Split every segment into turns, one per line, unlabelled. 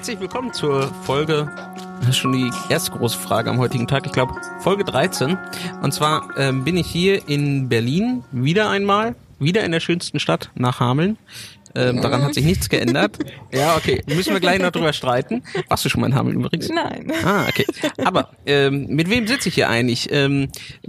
Herzlich willkommen zur Folge, das ist schon die erste große Frage am heutigen Tag, ich glaube Folge 13. Und zwar ähm, bin ich hier in Berlin wieder einmal, wieder in der schönsten Stadt nach Hameln. Ähm, daran hat sich nichts geändert. Ja, okay. Müssen wir gleich noch drüber streiten. Warst du schon mal in Hameln übrigens?
Nein.
Ah, okay. Aber ähm, mit wem sitze ich hier eigentlich? Ähm,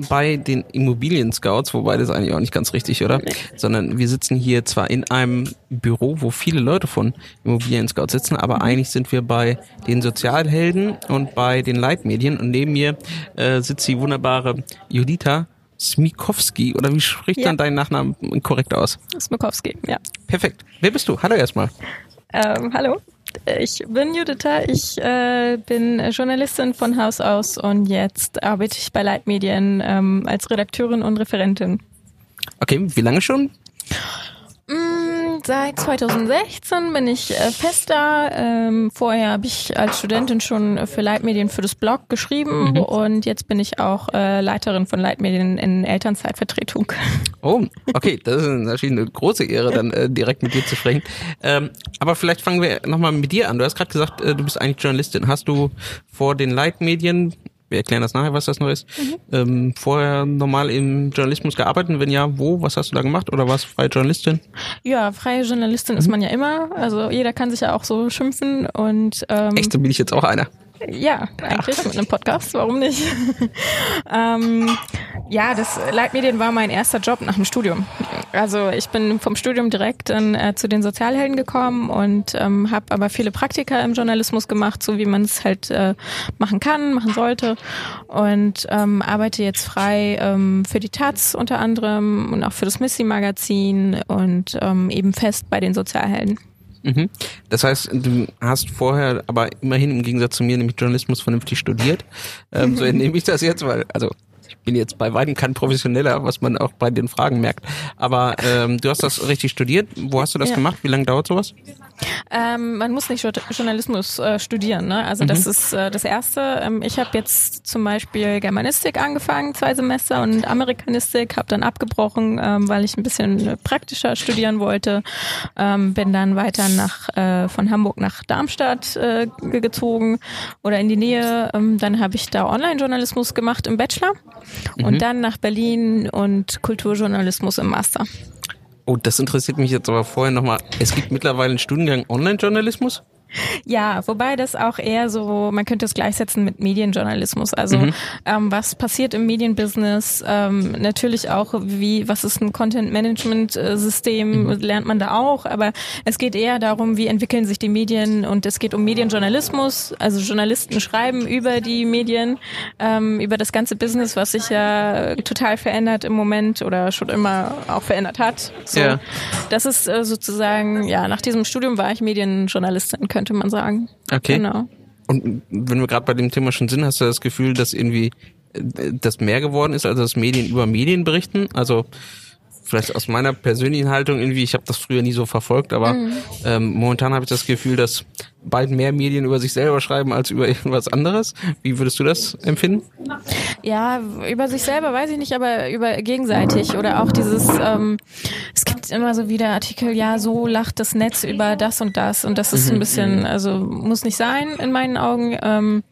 bei den Immobilien-Scouts, wobei das eigentlich auch nicht ganz richtig, oder? Sondern wir sitzen hier zwar in einem Büro, wo viele Leute von Immobilien-Scouts sitzen, aber eigentlich sind wir bei den Sozialhelden und bei den Leitmedien und neben mir äh, sitzt die wunderbare Judita Smikowski, oder wie spricht
Ja.
dann dein Nachnamen korrekt aus?
Smokowski, ja.
Perfekt. Wer bist du? Hallo erstmal.
Ähm, hallo, ich bin Juditha, ich äh, bin Journalistin von Haus aus und jetzt arbeite ich bei Leitmedien ähm, als Redakteurin und Referentin.
Okay, wie lange schon?
Mm, Seit 2016 bin ich äh, fest da. Ähm, vorher habe ich als Studentin schon für Leitmedien für das Blog geschrieben und jetzt bin ich auch äh, Leiterin von Leitmedien in Elternzeitvertretung.
Oh, okay, das ist natürlich eine große Ehre, dann äh, direkt mit dir zu sprechen. Ähm, aber vielleicht fangen wir nochmal mit dir an. Du hast gerade gesagt, äh, du bist eigentlich Journalistin. Hast du vor den Leitmedien, wir erklären das nachher, was das noch ist, ähm, vorher normal im Journalismus gearbeitet? Wenn ja, wo? Was hast du da gemacht? Oder warst du freie Journalistin?
Ja, freie Journalistin ist man ja immer. Also jeder kann sich ja auch so schimpfen und ähm,
Echt, so bin ich jetzt auch einer.
Ja, eigentlich mit einem Podcast, warum nicht? ähm, ja, das Leitmedien war mein erster Job nach dem Studium. Also ich bin vom Studium direkt dann, äh, zu den Sozialhelden gekommen und ähm, habe aber viele Praktika im Journalismus gemacht, so wie man es halt äh, machen kann, machen sollte und ähm, arbeite jetzt frei ähm, für die Taz unter anderem und auch für das Missy-Magazin und ähm, eben fest bei den Sozialhelden.
Mhm. Das heißt, du hast vorher aber immerhin im Gegensatz zu mir nämlich Journalismus vernünftig studiert. Ähm, so entnehme ich das jetzt, weil, also ich bin jetzt bei weitem kein Professioneller, was man auch bei den Fragen merkt. Aber ähm, du hast das richtig studiert. Wo hast du das
Ja.
gemacht? Wie lange dauert sowas?
Ähm, man muss nicht Jour- Journalismus äh, studieren, ne? Also das ist äh, das Erste. Ähm, ich habe jetzt zum Beispiel Germanistik angefangen, zwei Semester, und Amerikanistik, habe dann abgebrochen, ähm, weil ich ein bisschen praktischer studieren wollte. Ähm, bin dann weiter nach äh, von Hamburg nach Darmstadt äh, ge- gezogen oder in die Nähe. Ähm, dann habe ich da Online-Journalismus gemacht im Bachelor und dann nach Berlin und Kulturjournalismus im Master.
Oh, das interessiert mich jetzt aber vorher nochmal. Es gibt mittlerweile einen Studiengang Online-Journalismus?
Ja, wobei das auch eher so, man könnte es gleichsetzen mit Medienjournalismus. Also ähm, was passiert im Medienbusiness? Ähm, natürlich auch, wie, was ist ein Content-Management-System, lernt man da auch, aber es geht eher darum, wie entwickeln sich die Medien und es geht um Medienjournalismus. Also Journalisten schreiben über die Medien, ähm, über das ganze Business, was sich ja total verändert im Moment oder schon immer auch verändert hat. So.
Ja.
Das ist äh, sozusagen, ja, nach diesem Studium war ich Medienjournalistin, könnte man sagen.
Okay.
Genau.
Und wenn wir gerade bei dem Thema schon sind, hast du das Gefühl, dass irgendwie äh, das mehr geworden ist, also dass Medien über Medien berichten? Also vielleicht aus meiner persönlichen Haltung irgendwie, ich habe das früher nie so verfolgt, aber ähm, momentan habe ich das Gefühl, dass bald mehr Medien über sich selber schreiben als über irgendwas anderes. Wie würdest du das empfinden?
Ja, über sich selber weiß ich nicht, aber über gegenseitig oder auch dieses, ähm, es gibt immer so wieder Artikel, ja, so lacht das Netz über das und das und das ist ein bisschen, also muss nicht sein in meinen Augen. Ähm,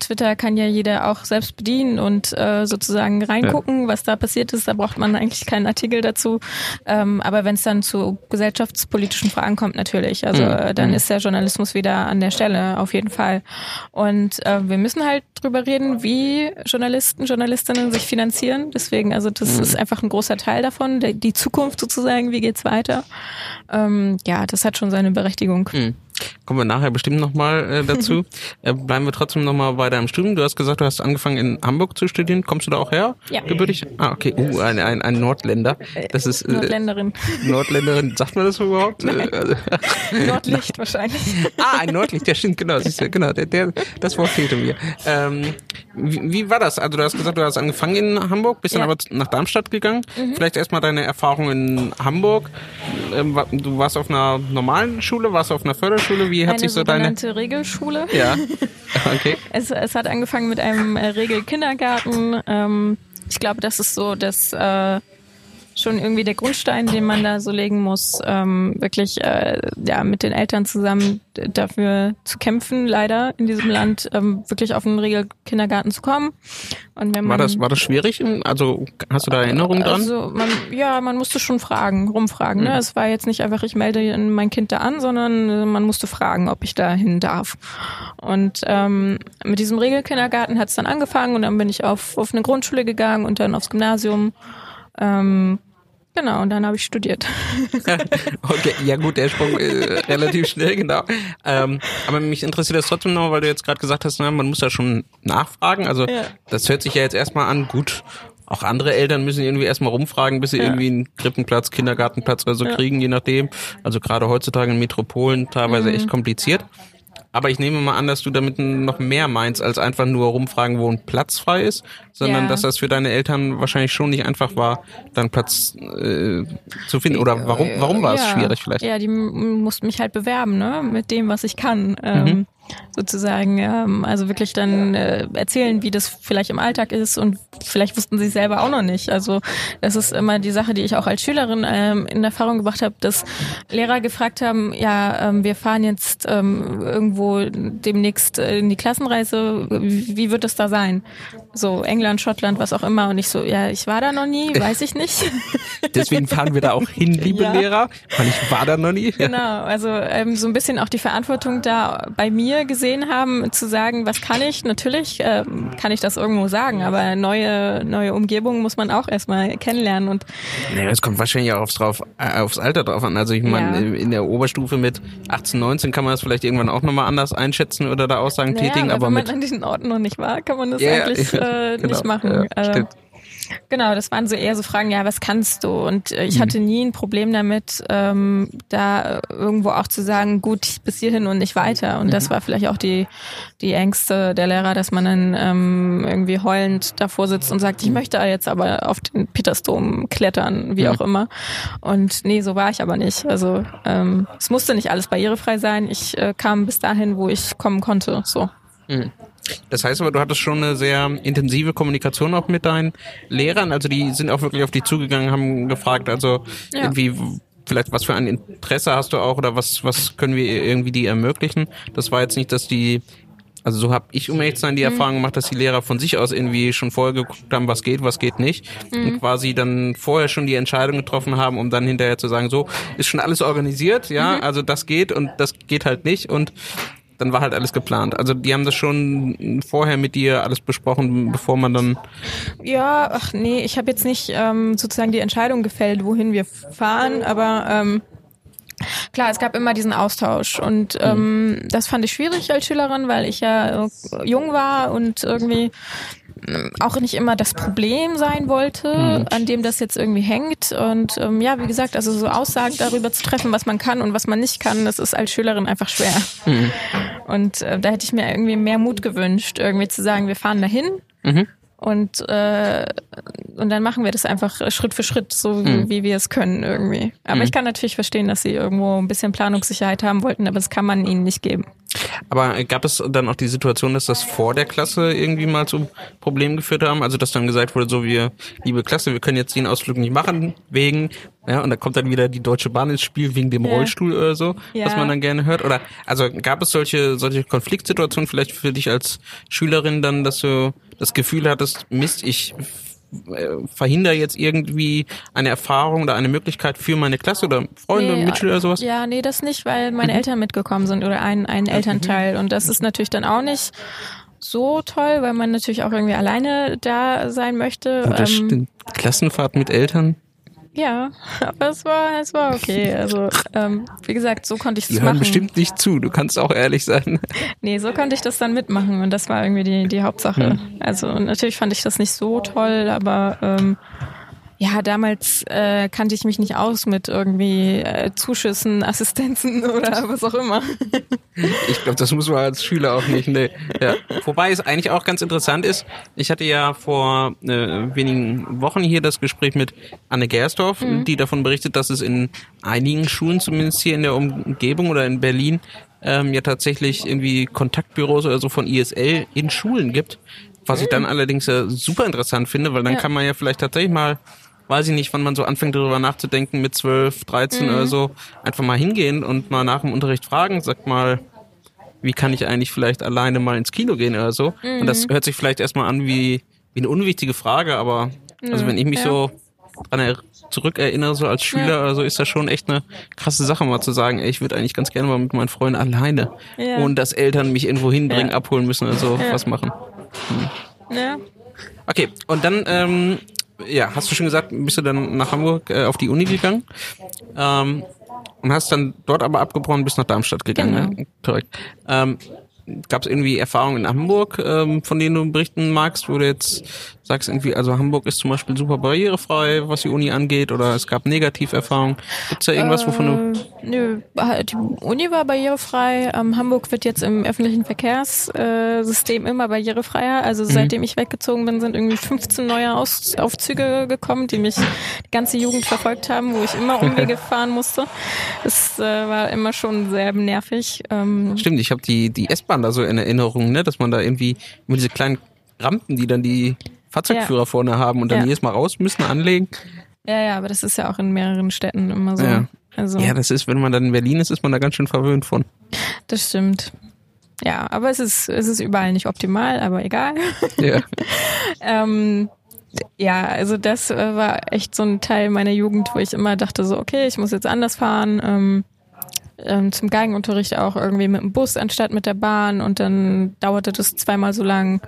Twitter kann ja jeder auch selbst bedienen und äh, sozusagen reingucken, was da passiert ist. Da braucht man eigentlich keinen Artikel dazu. Ähm, aber wenn es dann zu gesellschaftspolitischen Fragen kommt, natürlich. Also äh, dann ist der Journalismus wieder an der Stelle, auf jeden Fall. Und äh, wir müssen halt drüber reden, wie Journalisten, Journalistinnen sich finanzieren. Deswegen, also das ist einfach ein großer Teil davon, die Zukunft sozusagen, wie geht's weiter. Ähm, ja, das hat schon seine Berechtigung.
Hm. Kommen wir nachher bestimmt nochmal äh, dazu. äh, bleiben wir trotzdem nochmal bei deinem Studium. Du hast gesagt, du hast angefangen in Hamburg zu studieren. Kommst du da auch her?
Ja.
Gebürtig? Ah, okay. Uh, ein, ein, ein Nordländer. Das ist äh,
Nordländerin.
Nordländerin. Sagt man das überhaupt? Äh, also-
Nordlicht wahrscheinlich.
ah, ein Nordlicht. Ja, stimmt. Genau. Siehst du, genau. Der, der, das Wort fehlte mir. Ähm, wie, wie war das? Also du hast gesagt, du hast angefangen in Hamburg, bist dann
Ja.
aber nach Darmstadt gegangen. Vielleicht erstmal deine Erfahrung in Hamburg. Ähm, du warst auf einer normalen Schule, warst auf einer Förderschule. Wie hat
Eine
sich so deine...
sogenannte Regelschule.
Ja. Okay.
Es, es hat angefangen mit einem äh, Regelkindergarten. Ähm, ich glaube, das ist so das äh, schon irgendwie der Grundstein, den man da so legen muss, ähm, wirklich äh, ja mit den Eltern zusammen dafür zu kämpfen, leider in diesem Land ähm, wirklich auf einen Regelkindergarten zu kommen.
Und wenn man, war das war das schwierig? Also hast du da Erinnerungen dran?
Also man, ja, man musste schon fragen, rumfragen. Ne? Mhm. Es war jetzt nicht einfach, ich melde mein Kind da an, sondern man musste fragen, ob ich da hin darf. Und ähm, mit diesem Regelkindergarten hat es dann angefangen und dann bin ich auf auf eine Grundschule gegangen und dann aufs Gymnasium. Ähm, Genau, und dann habe ich studiert.
okay, ja gut, der Sprung äh, relativ schnell, genau. Ähm, aber mich interessiert das trotzdem noch, weil du jetzt gerade gesagt hast, na, man muss da schon nachfragen. Also ja. das hört sich ja jetzt erstmal an, gut, auch andere Eltern müssen irgendwie erstmal rumfragen, bis sie ja. irgendwie einen Krippenplatz, Kindergartenplatz oder so ja. kriegen, je nachdem. Also gerade heutzutage in Metropolen teilweise mhm. echt kompliziert. Aber ich nehme mal an, dass du damit noch mehr meinst, als einfach nur rumfragen, wo ein Platz frei ist, sondern ja. dass das für deine Eltern wahrscheinlich schon nicht einfach war, dann Platz äh, zu finden. Oder warum, warum war es schwierig vielleicht?
Ja, die mussten mich halt bewerben, ne, mit dem, was ich kann. Ähm, mhm sozusagen. Ähm, also wirklich dann äh, erzählen, wie das vielleicht im Alltag ist und vielleicht wussten sie es selber auch noch nicht. Also das ist immer die Sache, die ich auch als Schülerin ähm, in Erfahrung gebracht habe, dass Lehrer gefragt haben, ja, ähm, wir fahren jetzt ähm, irgendwo demnächst in die Klassenreise, wie, wie wird es da sein? So England, Schottland, was auch immer. Und ich so, ja, ich war da noch nie, weiß ich nicht.
Deswegen fahren wir da auch hin, liebe ja. Lehrer, weil ich war da noch nie.
Genau, also ähm, so ein bisschen auch die Verantwortung da bei mir gesehen haben, zu sagen, was kann ich? Natürlich äh, kann ich das irgendwo sagen, aber neue, neue Umgebungen muss man auch erstmal kennenlernen. Und
ja, es kommt wahrscheinlich auch aufs, drauf, äh, aufs Alter drauf an. Also ich meine, ja. in der Oberstufe mit 18, 19 kann man das vielleicht irgendwann auch nochmal anders einschätzen oder da Aussagen naja, tätigen. Aber
wenn
man
an diesen Orten noch nicht war, kann man das ja, eigentlich äh, genau, nicht machen. Ja, äh, Genau, das waren so eher so Fragen, ja, was kannst du? Und äh, ich mhm. hatte nie ein Problem damit, ähm, da irgendwo auch zu sagen, gut, bis hierhin und nicht weiter. Und mhm. das war vielleicht auch die, die Ängste der Lehrer, dass man dann ähm, irgendwie heulend davor sitzt und sagt, ich möchte jetzt aber auf den Petersdom klettern, wie mhm. auch immer. Und nee, so war ich aber nicht. Also ähm, es musste nicht alles barrierefrei sein. Ich äh, kam bis dahin, wo ich kommen konnte. So.
Das heißt aber, du hattest schon eine sehr intensive Kommunikation auch mit deinen Lehrern. Also die sind auch wirklich auf dich zugegangen, haben gefragt, also ja. irgendwie vielleicht was für ein Interesse hast du auch oder was was können wir irgendwie die ermöglichen? Das war jetzt nicht, dass die also so habe ich, um ehrlich zu sein, die mhm. Erfahrung gemacht, dass die Lehrer von sich aus irgendwie schon vorher geguckt haben, was geht, was geht nicht. Mhm. Und quasi dann vorher schon die Entscheidung getroffen haben, um dann hinterher zu sagen, so, ist schon alles organisiert, ja, mhm. also das geht und das geht halt nicht. Und dann war halt alles geplant. Also die haben das schon vorher mit dir alles besprochen, bevor man dann.
Ja, ach nee, ich habe jetzt nicht ähm, sozusagen die Entscheidung gefällt, wohin wir fahren, aber ähm, Klar, es gab immer diesen Austausch und mhm. ähm, das fand ich schwierig als Schülerin, weil ich ja jung war und irgendwie auch nicht immer das Problem sein wollte, mhm. an dem das jetzt irgendwie hängt. Und ähm, ja, wie gesagt, also so Aussagen darüber zu treffen, was man kann und was man nicht kann, das ist als Schülerin einfach schwer. Mhm. Und äh, da hätte ich mir irgendwie mehr Mut gewünscht, irgendwie zu sagen, wir fahren dahin. Mhm. Und, äh, und dann machen wir das einfach Schritt für Schritt, so mhm. wie wir es können irgendwie. Aber mhm. ich kann natürlich verstehen, dass sie irgendwo ein bisschen Planungssicherheit haben wollten, aber das kann man ihnen nicht geben.
Aber gab es dann auch die Situation, dass das vor der Klasse irgendwie mal zu Problemen geführt haben? Also dass dann gesagt wurde, so wir, liebe Klasse, wir können jetzt den Ausflug nicht machen, wegen, ja, und da kommt dann wieder die Deutsche Bahn ins Spiel wegen dem ja. Rollstuhl oder so, ja. was man dann gerne hört. Oder also gab es solche, solche Konfliktsituationen vielleicht für dich als Schülerin dann, dass du das Gefühl hattest, Mist, ich äh, verhindere jetzt irgendwie eine Erfahrung oder eine Möglichkeit für meine Klasse oder Freunde, nee, Mitschüler oder sowas?
Ja, nee, das nicht, weil meine mhm. Eltern mitgekommen sind oder ein, ein Elternteil. Und das ist natürlich dann auch nicht so toll, weil man natürlich auch irgendwie alleine da sein möchte.
Und das ähm, stimmt. Klassenfahrt mit Eltern?
Ja, aber es war, es war okay. Also, ähm, wie gesagt, so konnte ich es machen.
Hören bestimmt nicht zu, du kannst auch ehrlich sein.
Nee, so konnte ich das dann mitmachen und das war irgendwie die, die Hauptsache. Hm. Also natürlich fand ich das nicht so toll, aber ähm, ja, damals äh, kannte ich mich nicht aus mit irgendwie äh, Zuschüssen, Assistenzen oder was auch immer.
Ich glaube, das muss man als Schüler auch nicht. Nee. Ja. Wobei es eigentlich auch ganz interessant ist, ich hatte ja vor äh, wenigen Wochen hier das Gespräch mit Anne Gersdorf, mhm. die davon berichtet, dass es in einigen Schulen, zumindest hier in der Umgebung oder in Berlin, ähm, ja tatsächlich irgendwie Kontaktbüros oder so von ISL in Schulen gibt. Was ich dann mhm. allerdings äh, super interessant finde, weil dann ja. kann man ja vielleicht tatsächlich mal weiß ich nicht, wann man so anfängt darüber nachzudenken mit 12, 13 oder so, einfach mal hingehen und mal nach dem Unterricht fragen, sag mal, wie kann ich eigentlich vielleicht alleine mal ins Kino gehen oder so. Und das hört sich vielleicht erstmal an wie, wie eine unwichtige Frage, aber also wenn ich mich
ja.
so dran er zurückerinnere, so als Schüler
Ja.
oder so, ist das schon echt eine krasse Sache, mal zu sagen, ey, ich würde eigentlich ganz gerne mal mit meinen Freunden alleine,
Ja.
ohne dass Eltern mich irgendwo hinbringen,
Ja.
abholen müssen oder so,
Ja.
was machen.
Ja.
Okay, und dann, ähm, ja, hast du schon gesagt, bist du dann nach Hamburg äh, auf die Uni gegangen ähm, und hast dann dort aber abgebrochen, bis nach Darmstadt gegangen,
Genau.
ne? Korrekt. Ähm, Gab es irgendwie Erfahrungen in Hamburg, ähm, von denen du berichten magst, wo du jetzt sagst, irgendwie, also Hamburg ist zum Beispiel super barrierefrei, was die Uni angeht, oder es gab Negativerfahrungen. Gibt es da irgendwas, wovon du...
Äh, nö, die Uni war barrierefrei. Ähm, Hamburg wird jetzt im öffentlichen Verkehrssystem immer barrierefreier. Also seitdem ich weggezogen bin, sind irgendwie 15 neue Aus Aufzüge gekommen, die mich die ganze Jugend verfolgt haben, wo ich immer Umwege fahren musste. Es äh, war immer schon sehr nervig. Ähm,
Stimmt, ich habe die, die S-Bahn da so in Erinnerung, ne, dass man da irgendwie immer diese kleinen Rampen, die dann die Fahrzeugführer
Ja.
vorne haben und dann
Ja.
jedes Mal raus müssen, anlegen.
ja, ja, aber das ist ja auch in mehreren Städten immer so.
Ja.
Also,
Ja, das ist, wenn man dann in Berlin ist, ist man da ganz schön verwöhnt von.
das stimmt. Ja, aber es ist, es ist überall nicht optimal, aber egal.
Ja.
Ähm, ja, also das äh, war echt so ein Teil meiner Jugend, wo ich immer dachte so, okay, ich muss jetzt anders fahren. Ähm, ähm, zum Geigenunterricht auch irgendwie mit dem Bus anstatt mit der Bahn und dann dauerte das zweimal so lang.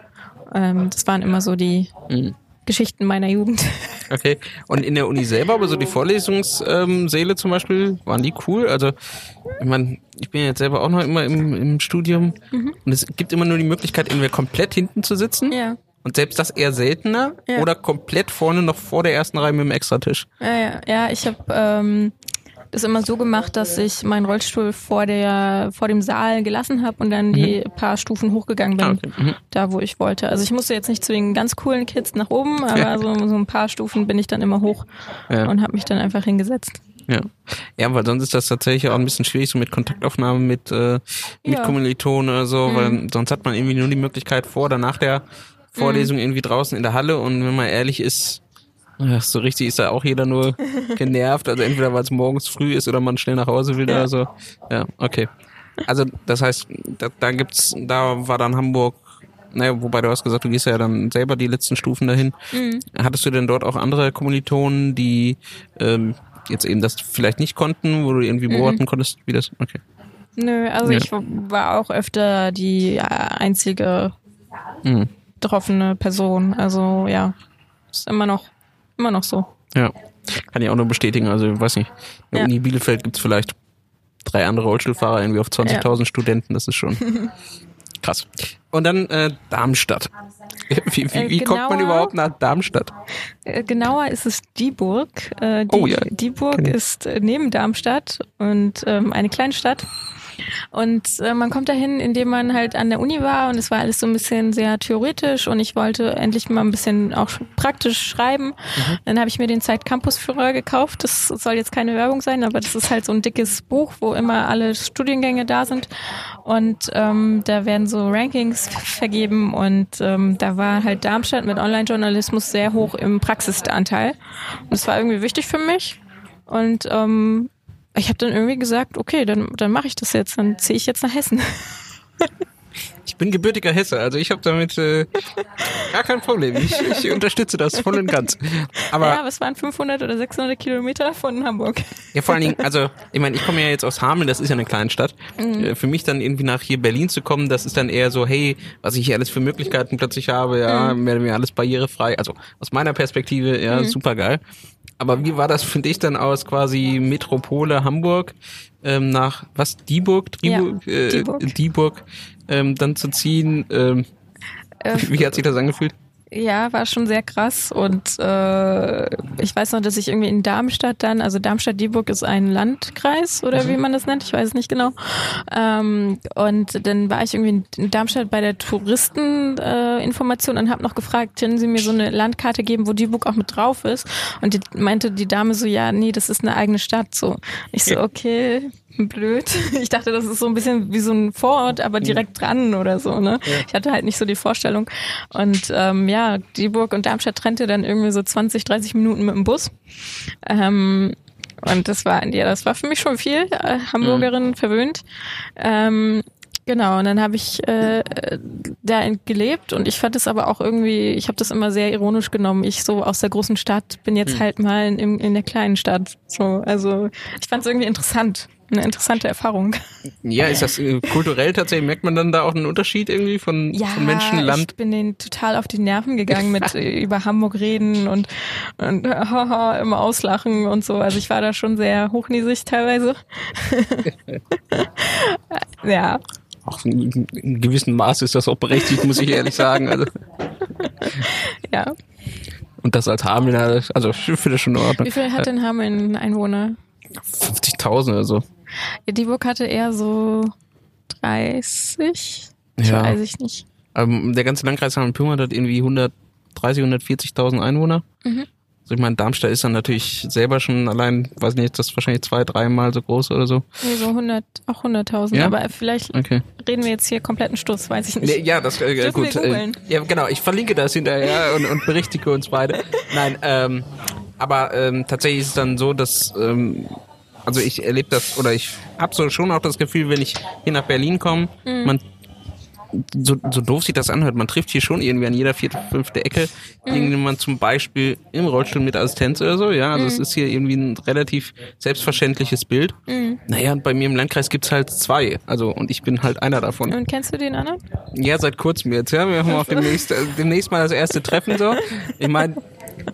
Ähm, das waren immer so die
Mhm.
Geschichten meiner Jugend.
Okay. Und in der Uni selber, aber so die Vorlesungssäle zum Beispiel, waren die cool? Also, ich meine, ich bin jetzt selber auch noch immer im, im Studium und es gibt immer nur die Möglichkeit, entweder komplett hinten zu sitzen
ja.
und selbst das eher seltener
Ja.
oder komplett vorne noch vor der ersten Reihe mit dem Extratisch.
Ja, ja, ja ich habe ähm, das immer so gemacht, dass ich meinen Rollstuhl vor der vor dem Saal gelassen habe und dann die paar Stufen hochgegangen bin,
Ah, okay. Mhm.
da wo ich wollte. Also ich musste jetzt nicht zu den ganz coolen Kids nach oben, aber so, so ein paar Stufen bin ich dann immer hoch
Ja.
und habe mich dann einfach hingesetzt.
Ja. ja, weil sonst ist das tatsächlich auch ein bisschen schwierig, so mit Kontaktaufnahme mit, äh, mit
Ja.
Kommilitonen oder so, weil sonst hat man irgendwie nur die Möglichkeit vor oder nach der Vorlesung irgendwie draußen in der Halle und wenn man ehrlich ist, ja, so richtig ist da auch jeder nur genervt, also entweder weil es morgens früh ist oder man schnell nach Hause will
Ja.
oder so. Ja, okay. Also das heißt, da, da gibt's, da war dann Hamburg, naja, wobei du hast gesagt, du gehst ja dann selber die letzten Stufen dahin. Hattest du denn dort auch andere Kommilitonen, die ähm, jetzt eben das vielleicht nicht konnten, wo du irgendwie beobachten konntest, wie das? Okay.
Nö, also
Ja.
ich war auch öfter die ja, einzige
Mhm.
betroffene Person. Also ja, ist immer noch immer noch so.
Ja. Kann ich auch nur bestätigen. Also, ich weiß nicht, in
Ja.
Uni Bielefeld gibt's vielleicht drei andere Rollstuhlfahrer irgendwie auf 20.000 Studenten. Das ist schon krass. Und dann äh, Darmstadt. Wie, wie,
Äh,
wie kommt man
genauer-
überhaupt nach Darmstadt?
Äh, Genauer ist es Dieburg. Äh, die,
Oh ja,
Dieburg ist äh, neben Darmstadt und ähm, eine kleine Stadt. Und äh, man kommt dahin, indem man halt an der Uni war und es war alles so ein bisschen sehr theoretisch und ich wollte endlich mal ein bisschen auch praktisch schreiben.
Mhm.
Dann habe ich mir den Zeit Campusführer gekauft. Das soll jetzt keine Werbung sein, aber das ist halt so ein dickes Buch, wo immer alle Studiengänge da sind und ähm, da werden so Rankings vergeben und ähm, da war halt Darmstadt mit Online-Journalismus sehr hoch im Praxisanteil. Und das war irgendwie wichtig für mich und ähm, ich habe dann irgendwie gesagt, okay, dann, dann mache ich das jetzt, dann ziehe ich jetzt nach Hessen.
Ich bin gebürtiger Hesse, also ich habe damit äh, gar kein Problem. Ich, ich unterstütze das voll und ganz. Aber
ja, aber es waren 500 oder 600 Kilometer von Hamburg.
Ja, vor allen Dingen, also, ich meine, ich komme ja jetzt aus Hameln, das ist ja eine kleine Stadt.
Mhm.
Äh, Für mich dann irgendwie nach hier Berlin zu kommen, das ist dann eher so, hey, was ich hier alles für Möglichkeiten plötzlich habe, ja,
Mhm.
mehr oder weniger alles barrierefrei. Also aus meiner Perspektive, ja,
Mhm.
super geil. Aber wie war das für dich dann aus quasi Metropole Hamburg ähm, nach was Dieburg, Dieburg,
Ja,
äh,
Dieburg.
Dieburg ähm, dann zu ziehen? Ähm,
Äh,
wie, hat sich das angefühlt?
Ja, war schon sehr krass und äh, ich weiß noch, dass ich irgendwie in Darmstadt dann, also Darmstadt-Dieburg ist ein Landkreis oder wie man das nennt, ich weiß es nicht genau. Ähm, und dann war ich irgendwie in Darmstadt bei der Touristeninformation äh, und habe noch gefragt, können Sie mir so eine Landkarte geben, wo Dieburg auch mit drauf ist? Und die meinte die Dame so, ja, nee, das ist eine eigene Stadt. So, ich so, okay, blöd. Ich dachte, das ist so ein bisschen wie so ein Vorort, aber direkt dran oder so. Ne? Ich hatte halt nicht so die Vorstellung. Und ähm, ja, ja, Dieburg und Darmstadt trennte dann irgendwie so 20, 30 Minuten mit dem Bus. Ähm, und das war, ja, das war für mich schon viel, äh, Hamburgerin mhm. verwöhnt. Ähm, Genau, und dann habe ich äh, da gelebt und ich fand es aber auch irgendwie, ich habe das immer sehr ironisch genommen. Ich so aus der großen Stadt bin jetzt mhm. halt mal in, in der kleinen Stadt. So, also ich fand es irgendwie interessant eine interessante Erfahrung.
Ja, ist das äh, kulturell tatsächlich, merkt man dann da auch einen Unterschied irgendwie von,
ja,
von Menschen, Land?
ich bin denen total auf die Nerven gegangen mit äh, über Hamburg reden und, und haha, immer auslachen und so. Also ich war da schon sehr hochnäsig teilweise. ja.
Auch in, in gewissem Maß ist das auch berechtigt, muss ich ehrlich sagen. Also.
Ja.
Und das als Hameln, also ich finde das schon in Ordnung.
Wie viel hat denn Hameln Einwohner?
50.000 oder so.
Ja, Dieburg hatte eher so 30. Ja. Weiß ich nicht.
Ähm, der ganze Landkreis Hameln-Pyrmont hat irgendwie 130, 140.000 Einwohner. Mhm. Also ich meine, Darmstadt ist dann natürlich selber schon allein, weiß nicht, das ist wahrscheinlich zwei, dreimal so groß oder so.
Nee, so 100, auch 100.000. Ja? Aber vielleicht okay. reden wir jetzt hier kompletten Stuss, weiß ich nicht.
Nee, ja, das äh, gut. Äh, ja, genau. Ich verlinke das hinterher und, und berichtige uns beide. Nein, ähm, aber ähm, tatsächlich ist es dann so, dass ähm, also ich erlebe das oder ich habe so schon auch das Gefühl, wenn ich hier nach Berlin komme, mhm. man so, so doof sich das anhört, man trifft hier schon irgendwie an jeder vierte, fünfte Ecke mhm. irgendjemand zum Beispiel im Rollstuhl mit Assistenz oder so, ja, also mhm. es ist hier irgendwie ein relativ selbstverständlich Bild. Mhm. Naja, und bei mir im Landkreis gibt's halt zwei, also und ich bin halt einer davon.
Und kennst du den anderen?
Ja, seit kurzem jetzt, ja, wir haben auch demnächst, äh, demnächst mal das erste Treffen so. Ich meine,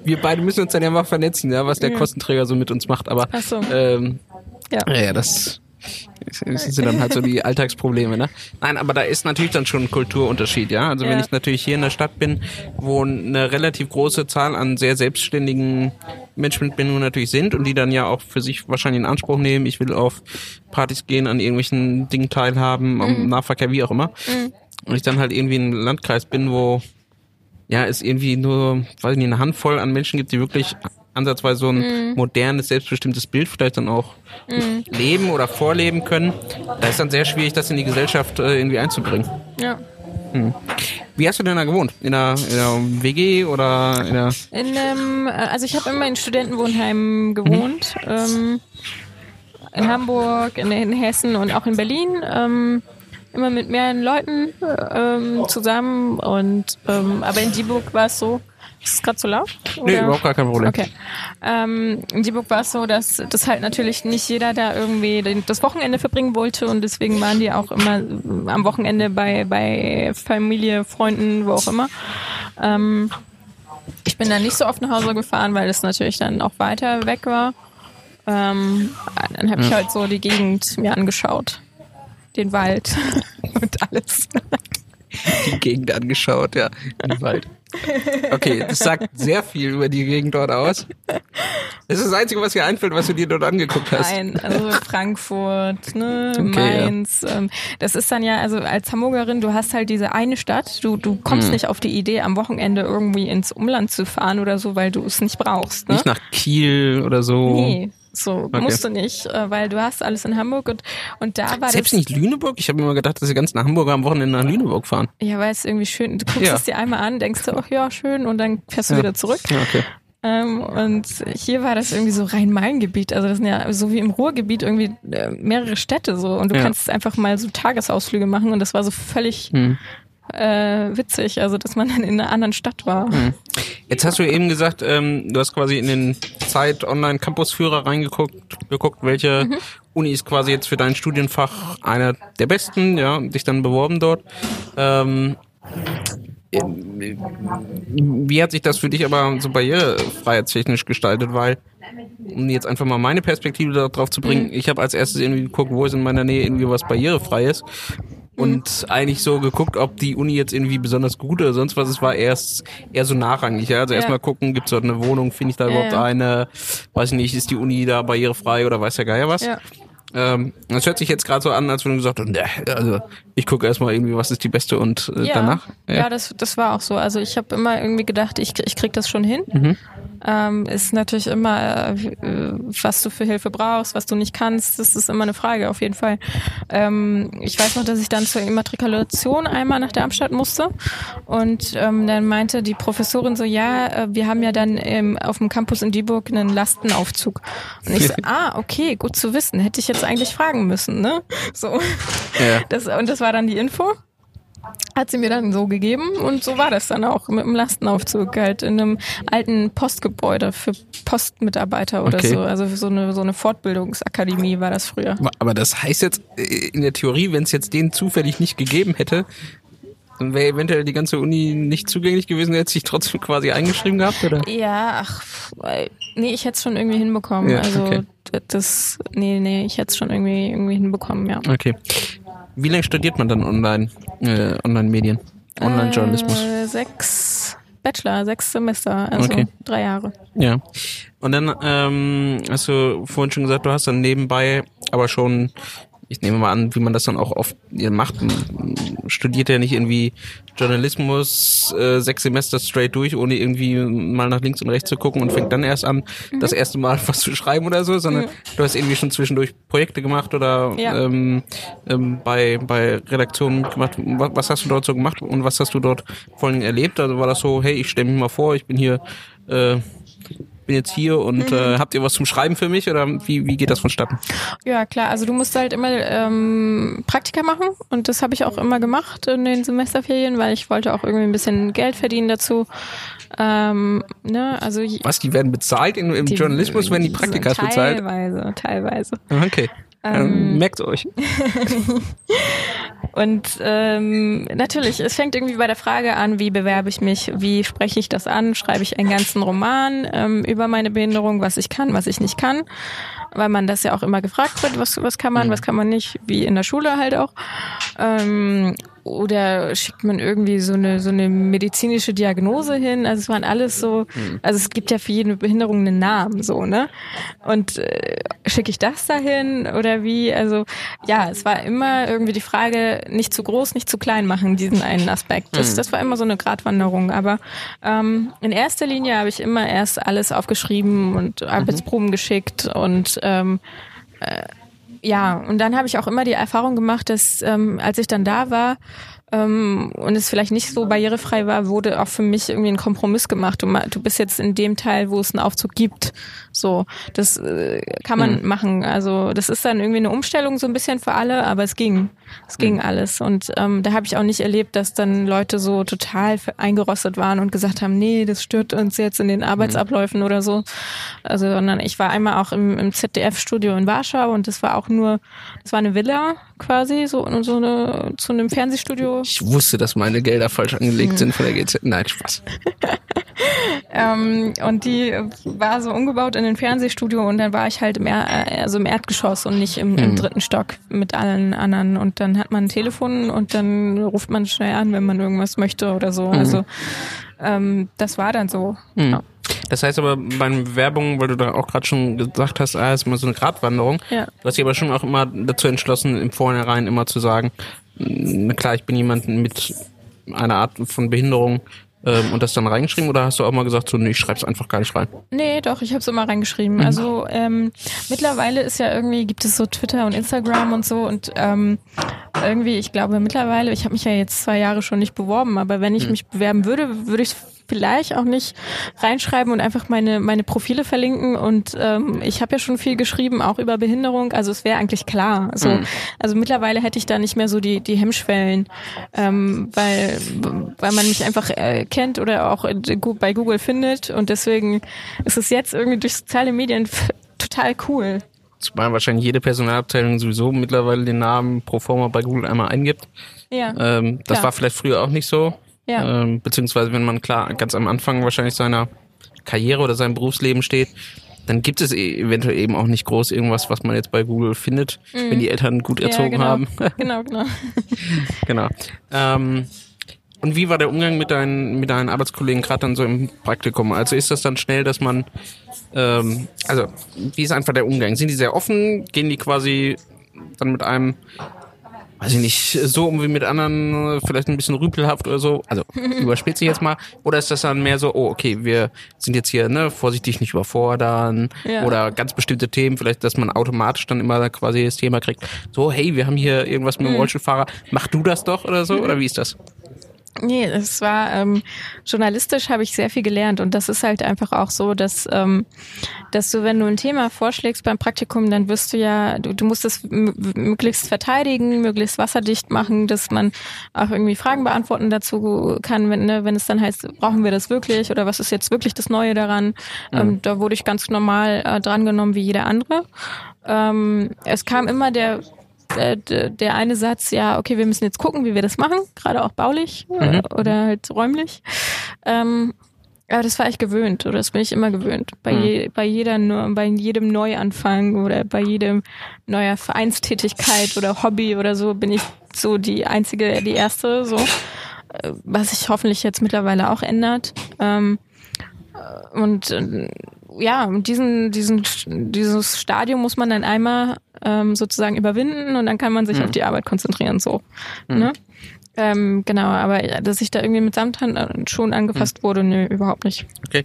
wir beide müssen uns dann ja mal vernetzen, ja, was der ja. Kostenträger so mit uns macht, aber so. ähm, ja. ja, das das sind dann halt so die Alltagsprobleme, ne? Nein, aber da ist natürlich dann schon ein Kulturunterschied, ja. Also ja. wenn ich natürlich hier in der Stadt bin, wo eine relativ große Zahl an sehr selbstständigen Menschen mit Bindung natürlich sind und die dann ja auch für sich wahrscheinlich in Anspruch nehmen, ich will auf Partys gehen, an irgendwelchen Dingen teilhaben, mhm. am Nahverkehr, wie auch immer. Mhm. Und ich dann halt irgendwie in einem Landkreis bin, wo ja, es irgendwie nur, weiß ich nicht, eine Handvoll an Menschen gibt, die wirklich ansatzweise so ein mm. modernes, selbstbestimmtes Bild vielleicht dann auch mm. leben oder vorleben können. Da ist dann sehr schwierig, das in die Gesellschaft äh, irgendwie einzubringen.
Ja.
Hm. Wie hast du denn da gewohnt? In einer, in einer WG oder in einer?
In einem, äh, also ich habe immer in Studentenwohnheimen gewohnt. Mhm. Ähm, in Hamburg, in, in, Hessen und auch in Berlin. Ähm, immer mit mehreren Leuten ähm, zusammen und ähm, aber in Dieburg war es so, ist es gerade zu laut?
Oder? Nee, überhaupt gar kein Problem.
Okay. Ähm, in Dieburg war es so, dass das halt natürlich nicht jeder da irgendwie das Wochenende verbringen wollte und deswegen waren die auch immer am Wochenende bei, bei Familie, Freunden, wo auch immer. Ähm, ich bin dann nicht so oft nach Hause gefahren, weil es natürlich dann auch weiter weg war. Ähm, dann habe ich halt so die Gegend mir angeschaut. Den Wald und alles.
Die Gegend angeschaut, ja. Den Wald. Okay, das sagt sehr viel über die Gegend dort aus. Das ist das Einzige, was dir einfällt, was du dir dort angeguckt hast.
Nein, also Frankfurt, ne, okay, Mainz. Ja. Ähm, das ist dann ja, also als Hamburgerin, du hast halt diese eine Stadt, du, du kommst hm. nicht auf die Idee, am Wochenende irgendwie ins Umland zu fahren oder so, weil du es nicht brauchst. Ne?
Nicht nach Kiel oder so.
Nee. So okay. musst du nicht, äh, weil du hast alles in Hamburg und, und da war
Selbst das, nicht Lüneburg? Ich habe immer gedacht, dass die ganzen Hamburger am Wochenende nach Lüneburg fahren.
Ja, weil es irgendwie schön, du guckst ja. es dir einmal an, denkst du, ach ja, schön und dann fährst du ja. wieder zurück. Ja, okay. Ähm, und hier war das irgendwie so Rhein-Main-Gebiet. Also das sind ja so wie im Ruhrgebiet irgendwie äh, mehrere Städte so und du ja. kannst einfach mal so Tagesausflüge machen und das war so völlig hm äh, witzig, also dass man dann in einer anderen Stadt war. Hm.
Jetzt hast du eben gesagt, ähm, du hast quasi in den Zeit Online Campusführer reingeguckt, geguckt, welche mhm. Uni ist quasi jetzt für dein Studienfach einer der besten, ja, dich dann beworben dort. Ähm, wie hat sich das für dich aber so barrierefreiheitstechnisch gestaltet? Weil, um jetzt einfach mal meine Perspektive darauf zu bringen, mhm. ich habe als erstes irgendwie geguckt, wo ist in meiner Nähe irgendwie was barrierefreies und mhm. eigentlich so geguckt, ob die Uni jetzt irgendwie besonders gut oder sonst was ist, war erst eher so nachrangig. Ja? Also ja. erstmal gucken, gibt's dort eine Wohnung, finde ich da überhaupt ja. eine, weiß ich nicht, ist die Uni da barrierefrei oder weiß der Geier was. Ja. Ähm, das hört sich jetzt gerade so an, als wenn du gesagt hast, ne, also ich gucke erstmal irgendwie, was ist die beste und äh,
ja.
danach.
Ja, ja das, das war auch so. Also ich habe immer irgendwie gedacht, ich, ich krieg das schon hin. Mhm. Ähm, ist natürlich immer, äh, was du für Hilfe brauchst, was du nicht kannst, das ist immer eine Frage auf jeden Fall. Ähm, ich weiß noch, dass ich dann zur Immatrikulation einmal nach Darmstadt musste und ähm, dann meinte die Professorin so, ja, äh, wir haben ja dann ähm, auf dem Campus in Dieburg einen Lastenaufzug. Und ich so, ah, okay, gut zu wissen, hätte ich jetzt eigentlich fragen müssen, ne? So. Ja. Das, und das war dann die Info hat sie mir dann so gegeben und so war das dann auch mit dem Lastenaufzug halt in einem alten Postgebäude für Postmitarbeiter oder okay. so. Also so eine, so eine Fortbildungsakademie war das früher.
Aber das heißt jetzt äh, in der Theorie, wenn es jetzt den zufällig nicht gegeben hätte, dann wäre eventuell die ganze Uni nicht zugänglich gewesen, hätte sich trotzdem quasi eingeschrieben gehabt, oder?
Ja, ach, nee, ich hätte es schon irgendwie hinbekommen. Ja, also okay. das, nee, nee, ich hätte es schon irgendwie, irgendwie hinbekommen, ja.
Okay. Wie lange studiert man dann online, äh, Online-Medien, Online-Journalismus?
Äh, sechs Bachelor, sechs Semester, also okay. drei Jahre.
Ja. Und dann ähm, hast du vorhin schon gesagt, du hast dann nebenbei aber schon ich nehme mal an, wie man das dann auch oft macht. Studiert ja nicht irgendwie Journalismus äh, sechs Semester straight durch, ohne irgendwie mal nach links und rechts zu gucken und fängt dann erst an, mhm. das erste Mal was zu schreiben oder so, sondern mhm. du hast irgendwie schon zwischendurch Projekte gemacht oder ja. ähm, ähm, bei, bei Redaktionen gemacht. Was, was hast du dort so gemacht und was hast du dort vor allem erlebt? Also war das so, hey, ich stelle mich mal vor, ich bin hier äh, bin jetzt hier und mhm. äh, habt ihr was zum Schreiben für mich oder wie, wie geht das vonstatten?
Ja, klar, also du musst halt immer ähm, Praktika machen und das habe ich auch immer gemacht in den Semesterferien, weil ich wollte auch irgendwie ein bisschen Geld verdienen dazu. Ähm, ne, also
was, die werden bezahlt im, im die, Journalismus, wenn die Praktika bezahlt?
Teilweise, teilweise.
Okay. Ähm, merkt euch.
und ähm, natürlich, es fängt irgendwie bei der Frage an, wie bewerbe ich mich, wie spreche ich das an, schreibe ich einen ganzen Roman ähm, über meine Behinderung, was ich kann, was ich nicht kann, weil man das ja auch immer gefragt wird, was, was kann man, mhm. was kann man nicht, wie in der Schule halt auch. Ähm, oder schickt man irgendwie so eine so eine medizinische Diagnose hin. Also es waren alles so, hm. also es gibt ja für jede Behinderung einen Namen, so ne. Und äh, schicke ich das dahin oder wie? Also ja, es war immer irgendwie die Frage, nicht zu groß, nicht zu klein machen diesen einen Aspekt. Das, hm. das war immer so eine Gratwanderung. Aber ähm, in erster Linie habe ich immer erst alles aufgeschrieben und Arbeitsproben mhm. geschickt und ähm, äh, ja, und dann habe ich auch immer die Erfahrung gemacht, dass ähm, als ich dann da war, ähm, und es vielleicht nicht so barrierefrei war, wurde auch für mich irgendwie ein Kompromiss gemacht. Du, du bist jetzt in dem Teil, wo es einen Aufzug gibt. So, das äh, kann man mhm. machen. Also das ist dann irgendwie eine Umstellung so ein bisschen für alle, aber es ging. Es ging mhm. alles. Und ähm, da habe ich auch nicht erlebt, dass dann Leute so total eingerostet waren und gesagt haben, nee, das stört uns jetzt in den Arbeitsabläufen mhm. oder so. Also, sondern ich war einmal auch im, im ZDF-Studio in Warschau und das war auch nur, das war eine Villa quasi, so, so eine, zu einem Fernsehstudio.
Ich wusste, dass meine Gelder falsch angelegt hm. sind von der GZ. Nein, Spaß.
ähm, und die war so umgebaut in ein Fernsehstudio und dann war ich halt im, er also im Erdgeschoss und nicht im, im hm. dritten Stock mit allen anderen. Und dann hat man ein Telefon und dann ruft man schnell an, wenn man irgendwas möchte oder so. Mhm. Also ähm, das war dann so. Mhm. Ja.
Das heißt aber bei Werbung, weil du da auch gerade schon gesagt hast, ah, ist immer so eine Gratwanderung. Ja. Du hast dich aber schon auch immer dazu entschlossen, im Vornherein immer zu sagen, na klar, ich bin jemand mit einer Art von Behinderung, ähm, und das dann reingeschrieben oder hast du auch mal gesagt, so, nee, ich schreib's einfach gar nicht rein?
Nee, doch, ich habe es immer reingeschrieben. Mhm. Also ähm, mittlerweile ist ja irgendwie, gibt es so Twitter und Instagram und so und ähm, irgendwie, ich glaube mittlerweile, ich habe mich ja jetzt zwei Jahre schon nicht beworben, aber wenn ich mhm. mich bewerben würde, würde ich vielleicht auch nicht reinschreiben und einfach meine, meine Profile verlinken. Und ähm, ich habe ja schon viel geschrieben, auch über Behinderung. Also es wäre eigentlich klar. Also, mhm. also mittlerweile hätte ich da nicht mehr so die, die Hemmschwellen, ähm, weil, weil man mich einfach äh, kennt oder auch bei Google findet. Und deswegen ist es jetzt irgendwie durch soziale Medien total cool.
Zumal wahrscheinlich jede Personalabteilung sowieso mittlerweile den Namen pro forma bei Google einmal eingibt. Ja. Ähm, das klar. war vielleicht früher auch nicht so. Ja. Ähm, beziehungsweise wenn man klar ganz am Anfang wahrscheinlich seiner Karriere oder seinem Berufsleben steht, dann gibt es e-, eventuell eben auch nicht groß irgendwas, was man jetzt bei Google findet, mhm. wenn die Eltern gut erzogen
ja, genau.
haben.
genau, genau.
genau. Ähm, und wie war der Umgang mit deinen, mit deinen Arbeitskollegen gerade dann so im Praktikum? Also ist das dann schnell, dass man, ähm, also wie ist einfach der Umgang? Sind die sehr offen? Gehen die quasi dann mit einem weiß ich nicht, so um wie mit anderen, äh, vielleicht ein bisschen rüpelhaft oder so, also überspitze ich jetzt mal, oder ist das dann mehr so, oh, okay, wir sind jetzt hier, ne, vorsichtig nicht überfordern,
Ja.
oder ganz bestimmte Themen, vielleicht, dass man automatisch dann immer quasi das Thema kriegt, so, hey, wir haben hier irgendwas mit dem Rollstuhlfahrer, mach du das doch oder so, oder wie ist das?
Nee, es war ähm, journalistisch habe ich sehr viel gelernt und das ist halt einfach auch so, dass ähm, dass du, wenn du ein Thema vorschlägst beim Praktikum, dann wirst du ja, du, du musst es möglichst verteidigen, möglichst wasserdicht machen, dass man auch irgendwie Fragen beantworten dazu kann, wenn, ne, wenn es dann heißt, brauchen wir das wirklich oder was ist jetzt wirklich das Neue daran? Ähm, da wurde ich ganz normal äh, drangenommen wie jeder andere. Ähm, es kam immer der äh, der eine Satz, ja, okay, wir müssen jetzt gucken, wie wir das machen, gerade auch baulich äh, oder halt räumlich. Ähm, aber das war ich gewöhnt oder das bin ich immer gewöhnt. Bei, je, bei jeder bei jedem Neuanfang oder bei jedem neuer Vereinstätigkeit oder Hobby oder so bin ich so die einzige, die erste, so Äh, was sich hoffentlich jetzt mittlerweile auch ändert. Ähm, äh, und äh, ja, diesen, diesen, dieses Stadium muss man dann einmal ähm, sozusagen überwinden und dann kann man sich auf die Arbeit konzentrieren, so. Ne? Ähm, genau, aber dass ich da irgendwie mit Samthand schon angefasst wurde, nö, überhaupt nicht.
Okay.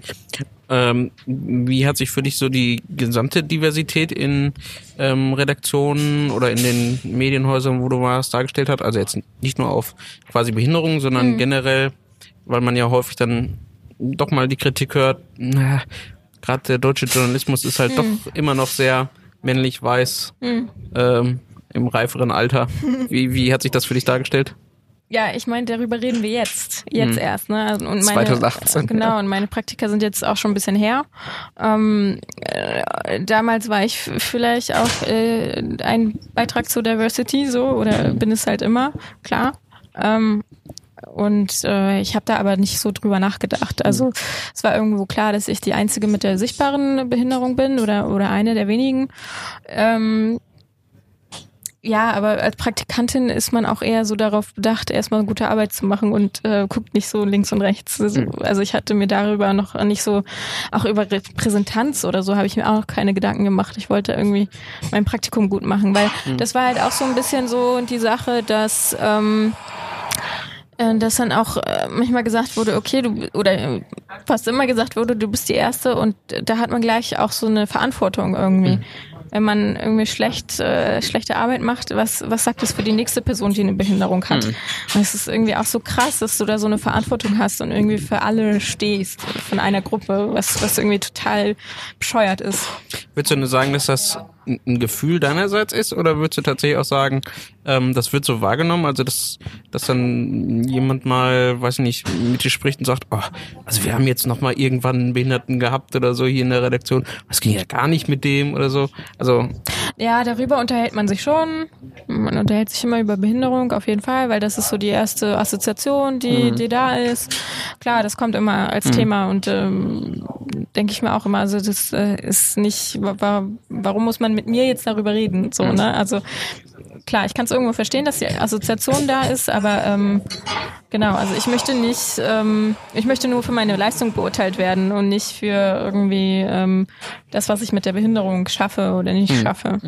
Ähm, wie hat sich für dich so die gesamte Diversität in ähm, Redaktionen oder in den Medienhäusern, wo du warst, dargestellt hat? Also jetzt nicht nur auf quasi Behinderung, sondern generell, weil man ja häufig dann doch mal die Kritik hört, na, gerade der deutsche Journalismus ist halt doch immer noch sehr männlich weiß ähm, im reiferen Alter. Wie, wie hat sich das für dich dargestellt?
Ja, ich meine, darüber reden wir jetzt, jetzt erst, ne? Also, Und meine,
2018,
Genau,
ja.
und meine Praktika sind jetzt auch schon ein bisschen her. Ähm, äh, damals war ich vielleicht auch äh, ein Beitrag zur Diversity, so oder bin es halt immer, klar. Ähm, und äh, ich habe da aber nicht so drüber nachgedacht. Also es war irgendwo klar, dass ich die einzige mit der sichtbaren Behinderung bin oder oder eine der wenigen. Ähm, ja, aber als Praktikantin ist man auch eher so darauf bedacht, erstmal gute Arbeit zu machen und äh, guckt nicht so links und rechts. Also, also ich hatte mir darüber noch nicht so, auch über Repräsentanz oder so habe ich mir auch noch keine Gedanken gemacht. Ich wollte irgendwie mein Praktikum gut machen, weil das war halt auch so ein bisschen so die Sache, dass ähm, äh, dass dann auch äh, manchmal gesagt wurde, okay, du oder äh, fast immer gesagt wurde, du bist die Erste und da hat man gleich auch so eine Verantwortung irgendwie. Wenn man irgendwie schlecht äh, schlechte Arbeit macht, was was sagt das für die nächste Person, die eine Behinderung hat? Und es ist irgendwie auch so krass, dass du da so eine Verantwortung hast und irgendwie für alle stehst von einer Gruppe, was was irgendwie total bescheuert ist.
Würdest du nur sagen, dass das ein Gefühl deinerseits ist oder würdest du tatsächlich auch sagen, ähm, das wird so wahrgenommen, also dass, dass dann jemand mal, weiß ich nicht, mit dir spricht und sagt, oh, also wir haben jetzt noch mal irgendwann einen Behinderten gehabt oder so hier in der Redaktion, das ging ja gar nicht mit dem oder so. Also
Ja, darüber unterhält man sich schon. Man unterhält sich immer über Behinderung, auf jeden Fall, weil das ist so die erste Assoziation, die, die da ist. Klar, das kommt immer als Thema und ähm, denke ich mir auch immer, also das äh, ist nicht, wa warum muss man mit mir jetzt darüber reden? So, ne? Also klar, ich kann es irgendwo verstehen, dass die Assoziation da ist, aber ähm, genau, also ich möchte nicht, ähm, ich möchte nur für meine Leistung beurteilt werden und nicht für irgendwie ähm, das, was ich mit der Behinderung schaffe oder nicht schaffe.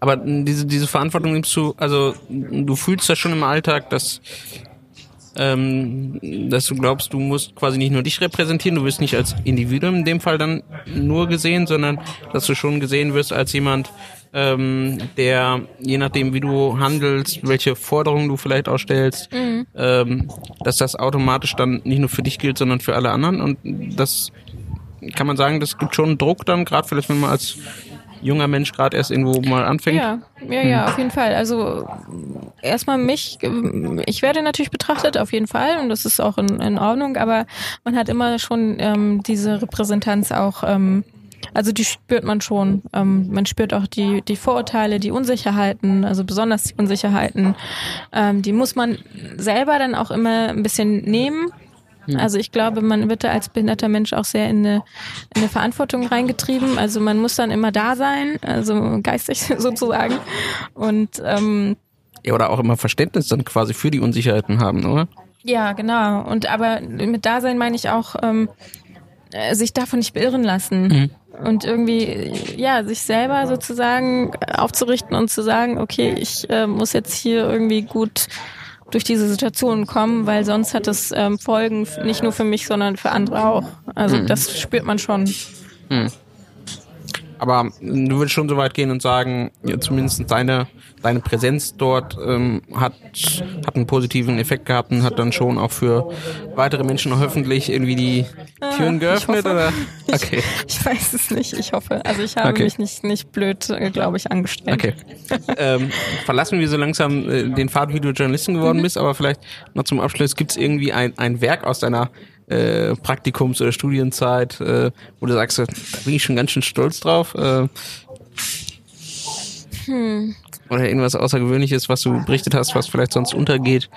Aber diese, diese Verantwortung nimmst du, also du fühlst das schon im Alltag, dass, ähm, dass du glaubst, du musst quasi nicht nur dich repräsentieren, du wirst nicht als Individuum in dem Fall dann nur gesehen, sondern dass du schon gesehen wirst als jemand, ähm, der, je nachdem wie du handelst, welche Forderungen du vielleicht auch stellst, ähm, dass das automatisch dann nicht nur für dich gilt, sondern für alle anderen. Und das kann man sagen, das gibt schon Druck dann, gerade vielleicht wenn man als junger Mensch gerade erst irgendwo mal anfängt.
Ja, ja, ja, auf jeden Fall. Also erstmal mich, ich werde natürlich betrachtet, auf jeden Fall, und das ist auch in, in Ordnung, aber man hat immer schon ähm, diese Repräsentanz auch, ähm, also die spürt man schon. Ähm, man spürt auch die, die Vorurteile, die Unsicherheiten, also besonders die Unsicherheiten, ähm, die muss man selber dann auch immer ein bisschen nehmen. Also ich glaube, man wird da als behinderter Mensch auch sehr in eine, in eine Verantwortung reingetrieben. Also man muss dann immer da sein, also geistig sozusagen. Und ähm,
Ja, oder auch immer Verständnis dann quasi für die Unsicherheiten haben, oder?
ja, genau. Und aber mit Dasein meine ich auch, ähm, äh, sich davon nicht beirren lassen. und irgendwie ja sich selber sozusagen aufzurichten und zu sagen, okay, ich äh, muss jetzt hier irgendwie gut durch diese Situation kommen, weil sonst hat es ähm, Folgen nicht nur für mich, sondern für andere auch. Also mhm. das spürt man schon. Mhm.
Aber du würdest schon so weit gehen und sagen, ja, zumindest deine, deine Präsenz dort ähm, hat, hat einen positiven Effekt gehabt und hat dann schon auch für weitere Menschen hoffentlich irgendwie die ah, Türen geöffnet? oder?
Okay. Ich, ich, weiß es nicht, ich hoffe. Also ich habe okay. mich nicht, nicht blöd, äh, glaube ich, angestellt.
Okay. ähm, verlassen wir so langsam äh, den Pfad, wie du Journalistin geworden mhm. bist, aber vielleicht noch zum Abschluss, gibt es irgendwie ein, ein Werk aus deiner äh, Praktikums- oder Studienzeit, äh, wo du sagst, da bin ich schon ganz schön stolz drauf? Äh, hm. Oder irgendwas Außergewöhnliches, was du berichtet hast, was vielleicht sonst untergeht?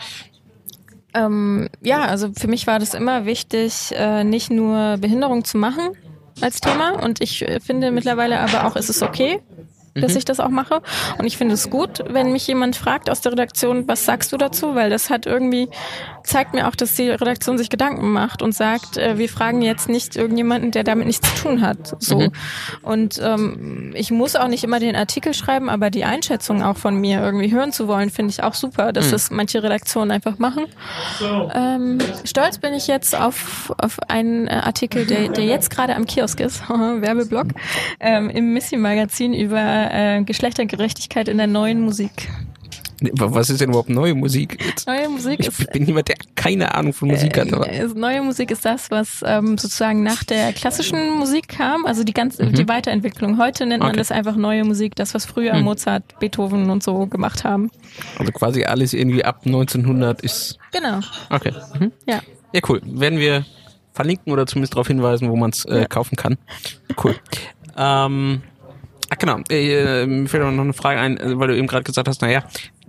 Ähm, ja, also für mich war das immer wichtig, äh, nicht nur Behinderung zu machen als Thema. Und ich äh, finde mittlerweile aber auch, ist es okay, dass mhm. ich das auch mache. Und ich finde es gut, wenn mich jemand fragt aus der Redaktion, was sagst du dazu? Weil das hat irgendwie, zeigt mir auch, dass die Redaktion sich Gedanken macht und sagt, äh, wir fragen jetzt nicht irgendjemanden, der damit nichts zu tun hat. So. Mhm. Und ähm, ich muss auch nicht immer den Artikel schreiben, aber die Einschätzung auch von mir irgendwie hören zu wollen, finde ich auch super, dass mhm. das manche Redaktionen einfach machen. Ähm, stolz bin ich jetzt auf, auf einen äh, Artikel, der, der jetzt gerade am Kiosk ist, Werbeblock, ähm, im Missy-Magazin über äh, Geschlechtergerechtigkeit in der neuen Musik.
Was ist denn überhaupt neue Musik?
Neue Musik
ich ist, bin jemand, der keine Ahnung von Musik hat. Aber.
Äh, neue Musik ist das, was ähm, sozusagen nach der klassischen Musik kam, also die ganze mhm. die Weiterentwicklung. Heute nennt man das einfach neue Musik, das was früher mhm. Mozart, Beethoven und so gemacht haben.
Also quasi alles irgendwie ab 1900 ist.
Genau.
Okay. Mhm.
Ja.
Ja, cool. Werden wir verlinken oder zumindest darauf hinweisen, wo man es äh, ja. kaufen kann. Cool. Ähm, genau, äh, mir fällt noch eine Frage ein, äh, weil du eben gerade gesagt hast, naja,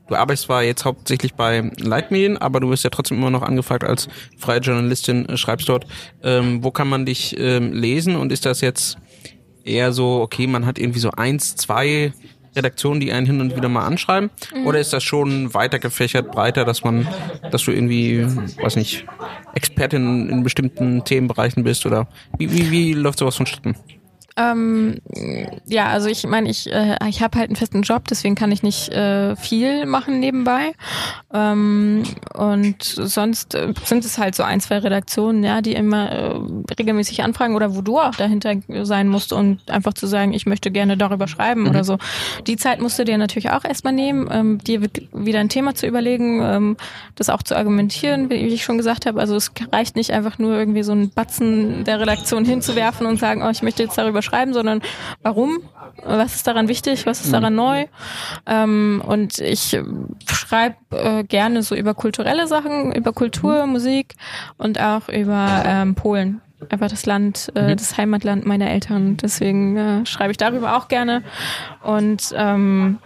du arbeitest zwar jetzt hauptsächlich bei Leitmedien, aber du wirst ja trotzdem immer noch angefragt als freie Journalistin, äh, schreibst dort. Ähm, wo kann man dich ähm, lesen und ist das jetzt eher so, okay, man hat irgendwie so eins, zwei Redaktionen, die einen hin und wieder mal anschreiben? Mhm. Oder ist das schon weiter gefächert, breiter, dass man, dass du irgendwie, weiß nicht, Expertin in bestimmten Themenbereichen bist oder wie, wie, wie läuft sowas vonstatten?
Ähm, ja, also ich meine, ich, äh, ich habe halt einen festen Job, deswegen kann ich nicht äh, viel machen nebenbei. Ähm, und sonst äh, sind es halt so ein, zwei Redaktionen, ja, die immer äh, regelmäßig anfragen oder wo du auch dahinter sein musst und einfach zu sagen, ich möchte gerne darüber schreiben mhm. oder so. Die Zeit musst du dir natürlich auch erstmal nehmen, ähm, dir wieder ein Thema zu überlegen, ähm, das auch zu argumentieren, wie ich schon gesagt habe. Also es reicht nicht einfach nur irgendwie so einen Batzen der Redaktion hinzuwerfen und sagen, oh, ich möchte jetzt darüber schreiben, sondern warum, was ist daran wichtig, was ist mhm. daran neu. Ähm, und ich schreibe äh, gerne so über kulturelle Sachen, über Kultur, mhm. Musik und auch über ähm, Polen einfach das Land, äh, mhm. das Heimatland meiner Eltern. Deswegen äh, schreibe ich darüber auch gerne. Und ähm,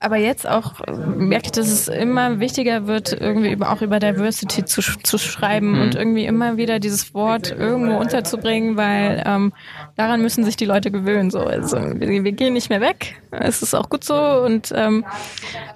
aber jetzt auch äh, merke ich, dass es immer wichtiger wird, irgendwie über, auch über Diversity zu, zu schreiben mhm. und irgendwie immer wieder dieses Wort irgendwo unterzubringen, weil ähm, daran müssen sich die Leute gewöhnen. So. Also wir, wir gehen nicht mehr weg. Es ist auch gut so. Und ähm,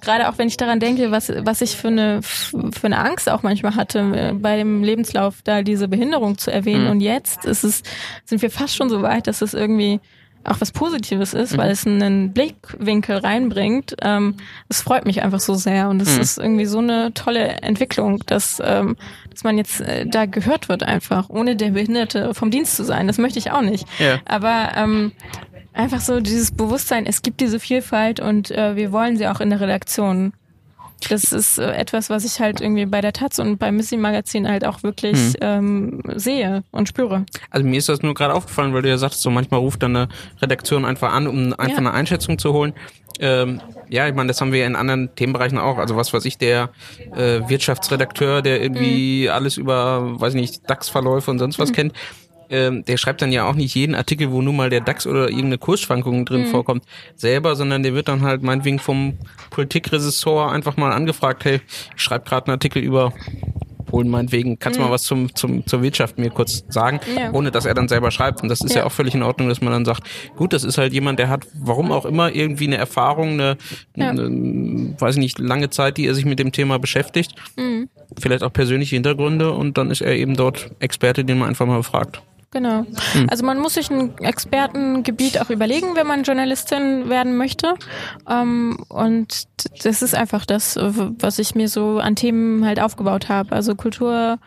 gerade auch wenn ich daran denke, was, was ich für eine, für eine Angst auch manchmal hatte, äh, bei dem Lebenslauf da diese Behinderung zu erwähnen. Mhm. Und jetzt ist es, sind wir fast schon so weit, dass es irgendwie auch was Positives ist, mhm. weil es einen Blickwinkel reinbringt. Ähm, das freut mich einfach so sehr und es mhm. ist irgendwie so eine tolle Entwicklung, dass, ähm, dass man jetzt äh, da gehört wird einfach, ohne der Behinderte vom Dienst zu sein. Das möchte ich auch nicht. Ja. Aber ähm, einfach so dieses Bewusstsein, es gibt diese Vielfalt und äh, wir wollen sie auch in der Redaktion. Das ist äh, etwas, was ich halt irgendwie bei der Taz und beim Missy Magazin halt auch wirklich hm. ähm, sehe und spüre.
Also mir ist das nur gerade aufgefallen, weil du ja sagst, so manchmal ruft dann eine Redaktion einfach an, um einfach ja. eine Einschätzung zu holen. Ähm, ja, ich meine, das haben wir in anderen Themenbereichen auch. Also was weiß ich, der äh, Wirtschaftsredakteur, der irgendwie mhm. alles über, weiß ich nicht, DAX-Verläufe und sonst was mhm. kennt, ähm, der schreibt dann ja auch nicht jeden Artikel, wo nun mal der DAX oder irgendeine Kursschwankung drin mhm. vorkommt, selber, sondern der wird dann halt meinetwegen vom Politikresessor einfach mal angefragt, hey, ich schreibe gerade einen Artikel über Polen meinetwegen, kannst du mhm. mal was zum, zum, zur Wirtschaft mir kurz sagen, ja. ohne dass er dann selber schreibt. Und das ist ja. ja. auch völlig in Ordnung, dass man dann sagt, gut, das ist halt jemand, der hat, warum auch immer, irgendwie eine Erfahrung, eine, ja. eine weiß ich nicht, lange Zeit, die er sich mit dem Thema beschäftigt. Mhm. Vielleicht auch persönliche Hintergründe und dann ist er eben dort Experte, den man einfach mal fragt.
Genau. Hm. Also man muss sich ein Expertengebiet auch überlegen, wenn man Journalistin werden möchte. Ähm, und das ist einfach das, was ich mir so an Themen halt aufgebaut habe. Also Kultur,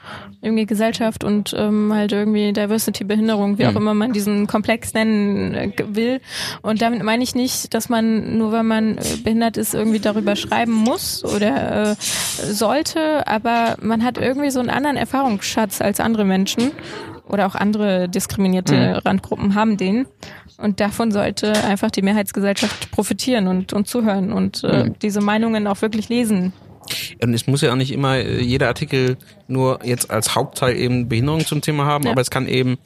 irgendwie Gesellschaft und ähm, halt irgendwie Diversity, Behinderung, wie hm. auch immer man diesen Komplex nennen äh, will. Und damit meine ich nicht, dass man nur weil man äh, behindert ist, irgendwie darüber schreiben muss oder äh, sollte, aber man hat irgendwie so einen anderen Erfahrungsschatz als andere Menschen oder auch andere diskriminierte mhm. Randgruppen haben den. Und davon sollte einfach die Mehrheitsgesellschaft profitieren und, und zuhören und äh, mhm. diese Meinungen auch wirklich lesen.
Und es muss ja auch nicht immer äh, jeder Artikel nur jetzt als Hauptteil eben Behinderung zum Thema haben, ja. aber es kann eben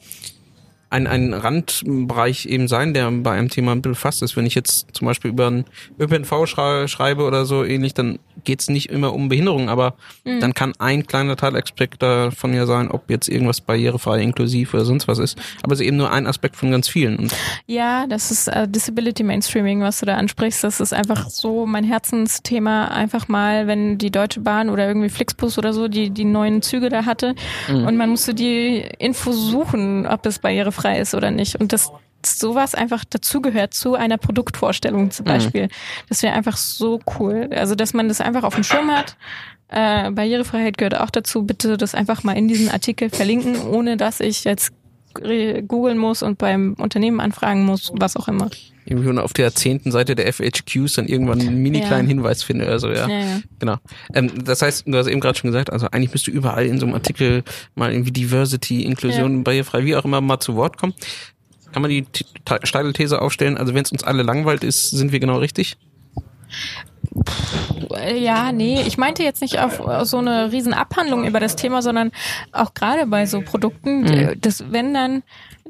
ein, ein Randbereich eben sein, der bei einem Thema ein bisschen fast ist. Wenn ich jetzt zum Beispiel über einen ÖPNV schrei schreibe oder so ähnlich, dann geht es nicht immer um Behinderung, aber mhm. dann kann ein kleiner Teilaspekt davon ja sein, ob jetzt irgendwas barrierefrei, inklusiv oder sonst was ist. Aber es ist eben nur ein Aspekt von ganz vielen. Und
ja, das ist äh, Disability Mainstreaming, was du da ansprichst. Das ist einfach so mein Herzensthema. Einfach mal, wenn die Deutsche Bahn oder irgendwie Flixbus oder so die, die neuen Züge da hatte mhm. und man musste die Info suchen, ob es barrierefrei ist oder nicht. Und das sowas einfach dazugehört zu einer Produktvorstellung zum mhm. Beispiel. Mhm. Das wäre einfach so cool. Also, dass man das einfach auf dem Schirm hat. Äh, Barrierefreiheit gehört auch dazu. Bitte das einfach mal in diesen Artikel verlinken, ohne dass ich jetzt googeln muss und beim Unternehmen anfragen muss, was auch immer.
Irgendwie auf der zehnten Seite der FHQs dann irgendwann einen mini kleinen ja. Hinweis finde. Also ja, ja, ja. genau. Ähm, das heißt, du hast eben gerade schon gesagt, also eigentlich müsste überall in so einem Artikel mal irgendwie Diversity, Inklusion, barrierefrei, wie auch immer mal zu Wort kommen. Kann man die steile These aufstellen? Also wenn es uns alle langweilt ist, sind wir genau richtig?
Ja, nee, ich meinte jetzt nicht auf so eine riesen Abhandlung über das Thema, sondern auch gerade bei so Produkten, mhm. das, wenn dann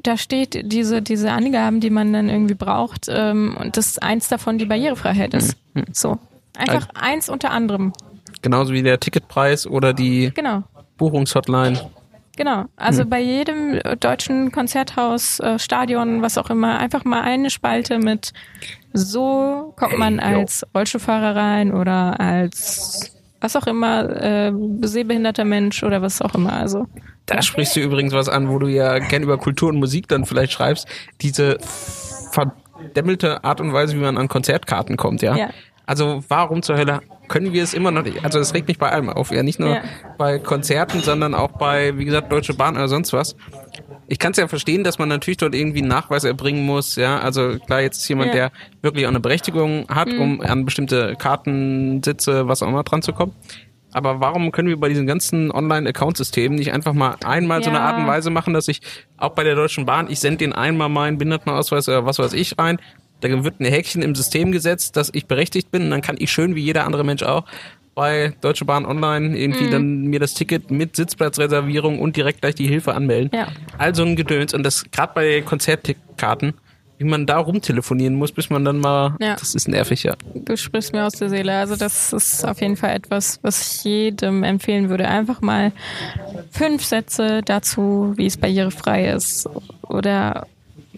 da steht diese, diese Angaben, die man dann irgendwie braucht, ähm, und das eins davon die Barrierefreiheit ist. Mhm. So. Einfach also, eins unter anderem.
Genauso wie der Ticketpreis oder die
genau.
Buchungshotline.
Genau, also hm. bei jedem deutschen Konzerthaus, äh, Stadion, was auch immer, einfach mal eine Spalte mit so kommt man als Rollstuhlfahrer rein oder als was auch immer, äh, sehbehinderter Mensch oder was auch immer. Also
da sprichst du übrigens was an, wo du ja gern über Kultur und Musik dann vielleicht schreibst. Diese verdämmelte Art und Weise, wie man an Konzertkarten kommt, ja. ja. Also warum zur Hölle können wir es immer noch nicht? Also das regt mich bei allem auf, ja nicht nur ja. bei Konzerten, sondern auch bei, wie gesagt, Deutsche Bahn oder sonst was. Ich kann es ja verstehen, dass man natürlich dort irgendwie einen Nachweis erbringen muss, ja. Also klar, jetzt ist jemand, ja. der wirklich auch eine Berechtigung hat, mhm. um an bestimmte Kartensitze, was auch immer dran zu kommen. Aber warum können wir bei diesen ganzen Online-Account-Systemen nicht einfach mal einmal ja. so eine Art und Weise machen, dass ich auch bei der Deutschen Bahn, ich sende den einmal meinen Behindertenausweis oder was weiß ich rein, da wird ein Häkchen im System gesetzt, dass ich berechtigt bin und dann kann ich schön wie jeder andere Mensch auch bei Deutsche Bahn Online irgendwie mhm. dann mir das Ticket mit Sitzplatzreservierung und direkt gleich die Hilfe anmelden. Ja. Also ein Gedöns und das gerade bei Konzertkarten, wie man da rumtelefonieren muss, bis man dann mal, ja. das ist nervig, ja.
Du sprichst mir aus der Seele. Also das ist auf jeden Fall etwas, was ich jedem empfehlen würde. Einfach mal fünf Sätze dazu, wie es barrierefrei ist oder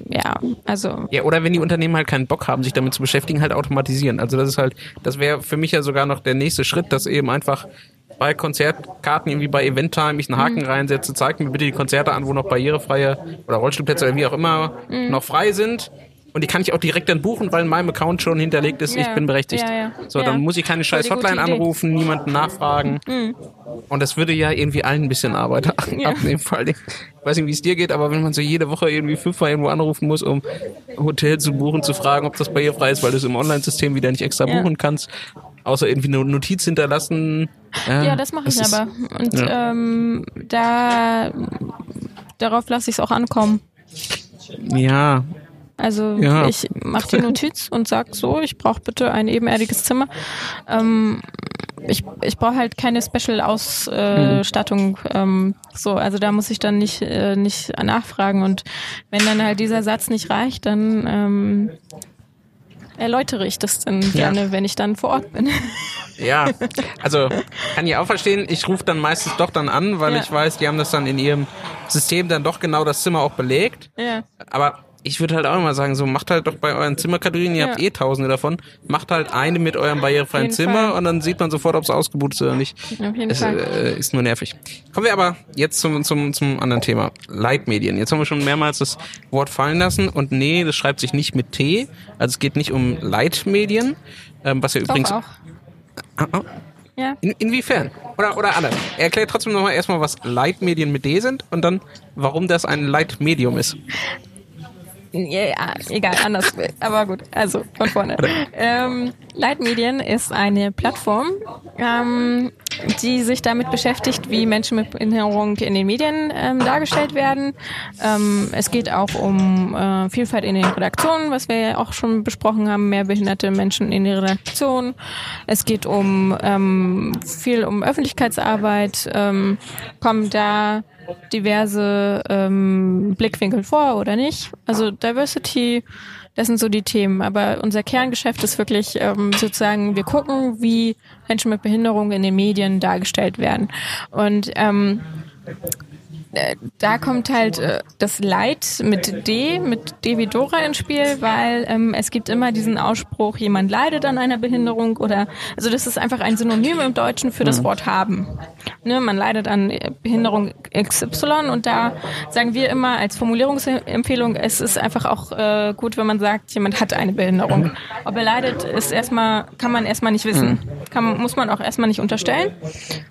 ja, also.
Ja, oder wenn die Unternehmen halt keinen Bock haben, sich damit zu beschäftigen, halt automatisieren. Also das ist halt, das wäre für mich ja sogar noch der nächste Schritt, dass eben einfach bei Konzertkarten, irgendwie bei Eventtime, ich einen Haken mhm. reinsetze, zeigt mir bitte die Konzerte an, wo noch barrierefreie oder Rollstuhlplätze oder wie auch immer mhm. noch frei sind. Und die kann ich auch direkt dann buchen, weil in meinem Account schon hinterlegt ist, ja. ich bin berechtigt. Ja, ja. So, dann muss ich keine scheiß Hotline anrufen, niemanden nachfragen. Mhm. Und das würde ja irgendwie allen ein bisschen Arbeit abnehmen. Vor allem, ich weiß nicht, wie es dir geht, aber wenn man so jede Woche irgendwie fünfmal irgendwo anrufen muss, um Hotel zu buchen, zu fragen, ob das barrierefrei ist, weil du es im Online-System wieder nicht extra buchen kannst, außer irgendwie eine Notiz hinterlassen.
Ja, ja das mache ich aber. Und ähm, da darauf lasse ich es auch ankommen.
Ja,
also ja. ich mache die Notiz und sag so, ich brauche bitte ein ebenerdiges Zimmer. Ähm, ich ich brauche halt keine Special-Ausstattung. Äh, ähm, so, also da muss ich dann nicht, äh, nicht nachfragen. Und wenn dann halt dieser Satz nicht reicht, dann ähm, erläutere ich das dann ja. gerne, wenn ich dann vor Ort bin.
Ja, also kann ich auch verstehen. Ich rufe dann meistens doch dann an, weil ja. ich weiß, die haben das dann in ihrem System dann doch genau das Zimmer auch belegt. Ja. Aber ich würde halt auch immer sagen, so macht halt doch bei euren Zimmerkategorien, ihr
Ja.
habt eh tausende davon, macht halt eine mit eurem barrierefreien Zimmer
Fall.
und dann sieht man sofort, ob es ausgebucht ist oder nicht.
Auf jeden
Es
Fall.
äh, ist nur nervig. Kommen wir aber jetzt zum, zum, zum anderen Thema. Leitmedien. Jetzt haben wir schon mehrmals das Wort fallen lassen und nee, das schreibt sich nicht mit T. Also es geht nicht um Leitmedien, ähm, was ja übrigens...
auch.
Ah, ah.
Ja.
In, inwiefern? Oder, oder anders. Erklärt trotzdem nochmal erstmal, was Leitmedien mit D sind und dann, warum das ein Leitmedium ist.
Ja, egal, anders. Aber gut, also von vorne. Ähm, Leitmedien ist eine Plattform, ähm, die sich damit beschäftigt, wie Menschen mit Behinderung in den Medien ähm, dargestellt werden. Ähm, es geht auch um äh, Vielfalt in den Redaktionen, was wir ja auch schon besprochen haben, mehr behinderte Menschen in den Redaktionen. Es geht um ähm, viel um Öffentlichkeitsarbeit, ähm, kommen da diverse ähm, Blickwinkel vor oder nicht. Also Diversity, das sind so die Themen. Aber unser Kerngeschäft ist wirklich ähm, sozusagen, wir gucken, wie Menschen mit Behinderung in den Medien dargestellt werden. Und ähm, äh, da kommt halt äh, das Leid mit D, mit D wie Dora ins Spiel, weil ähm, es gibt immer diesen Ausspruch, jemand leidet an einer Behinderung oder, also das ist einfach ein Synonym im Deutschen für das Wort haben. Ne, man leidet an äh, Behinderung XY und da sagen wir immer als Formulierungsempfehlung, es ist einfach auch äh, gut, wenn man sagt, jemand hat eine Behinderung. Ob er leidet, ist erstmal, kann man erstmal nicht wissen. Kann, muss man auch erstmal nicht unterstellen.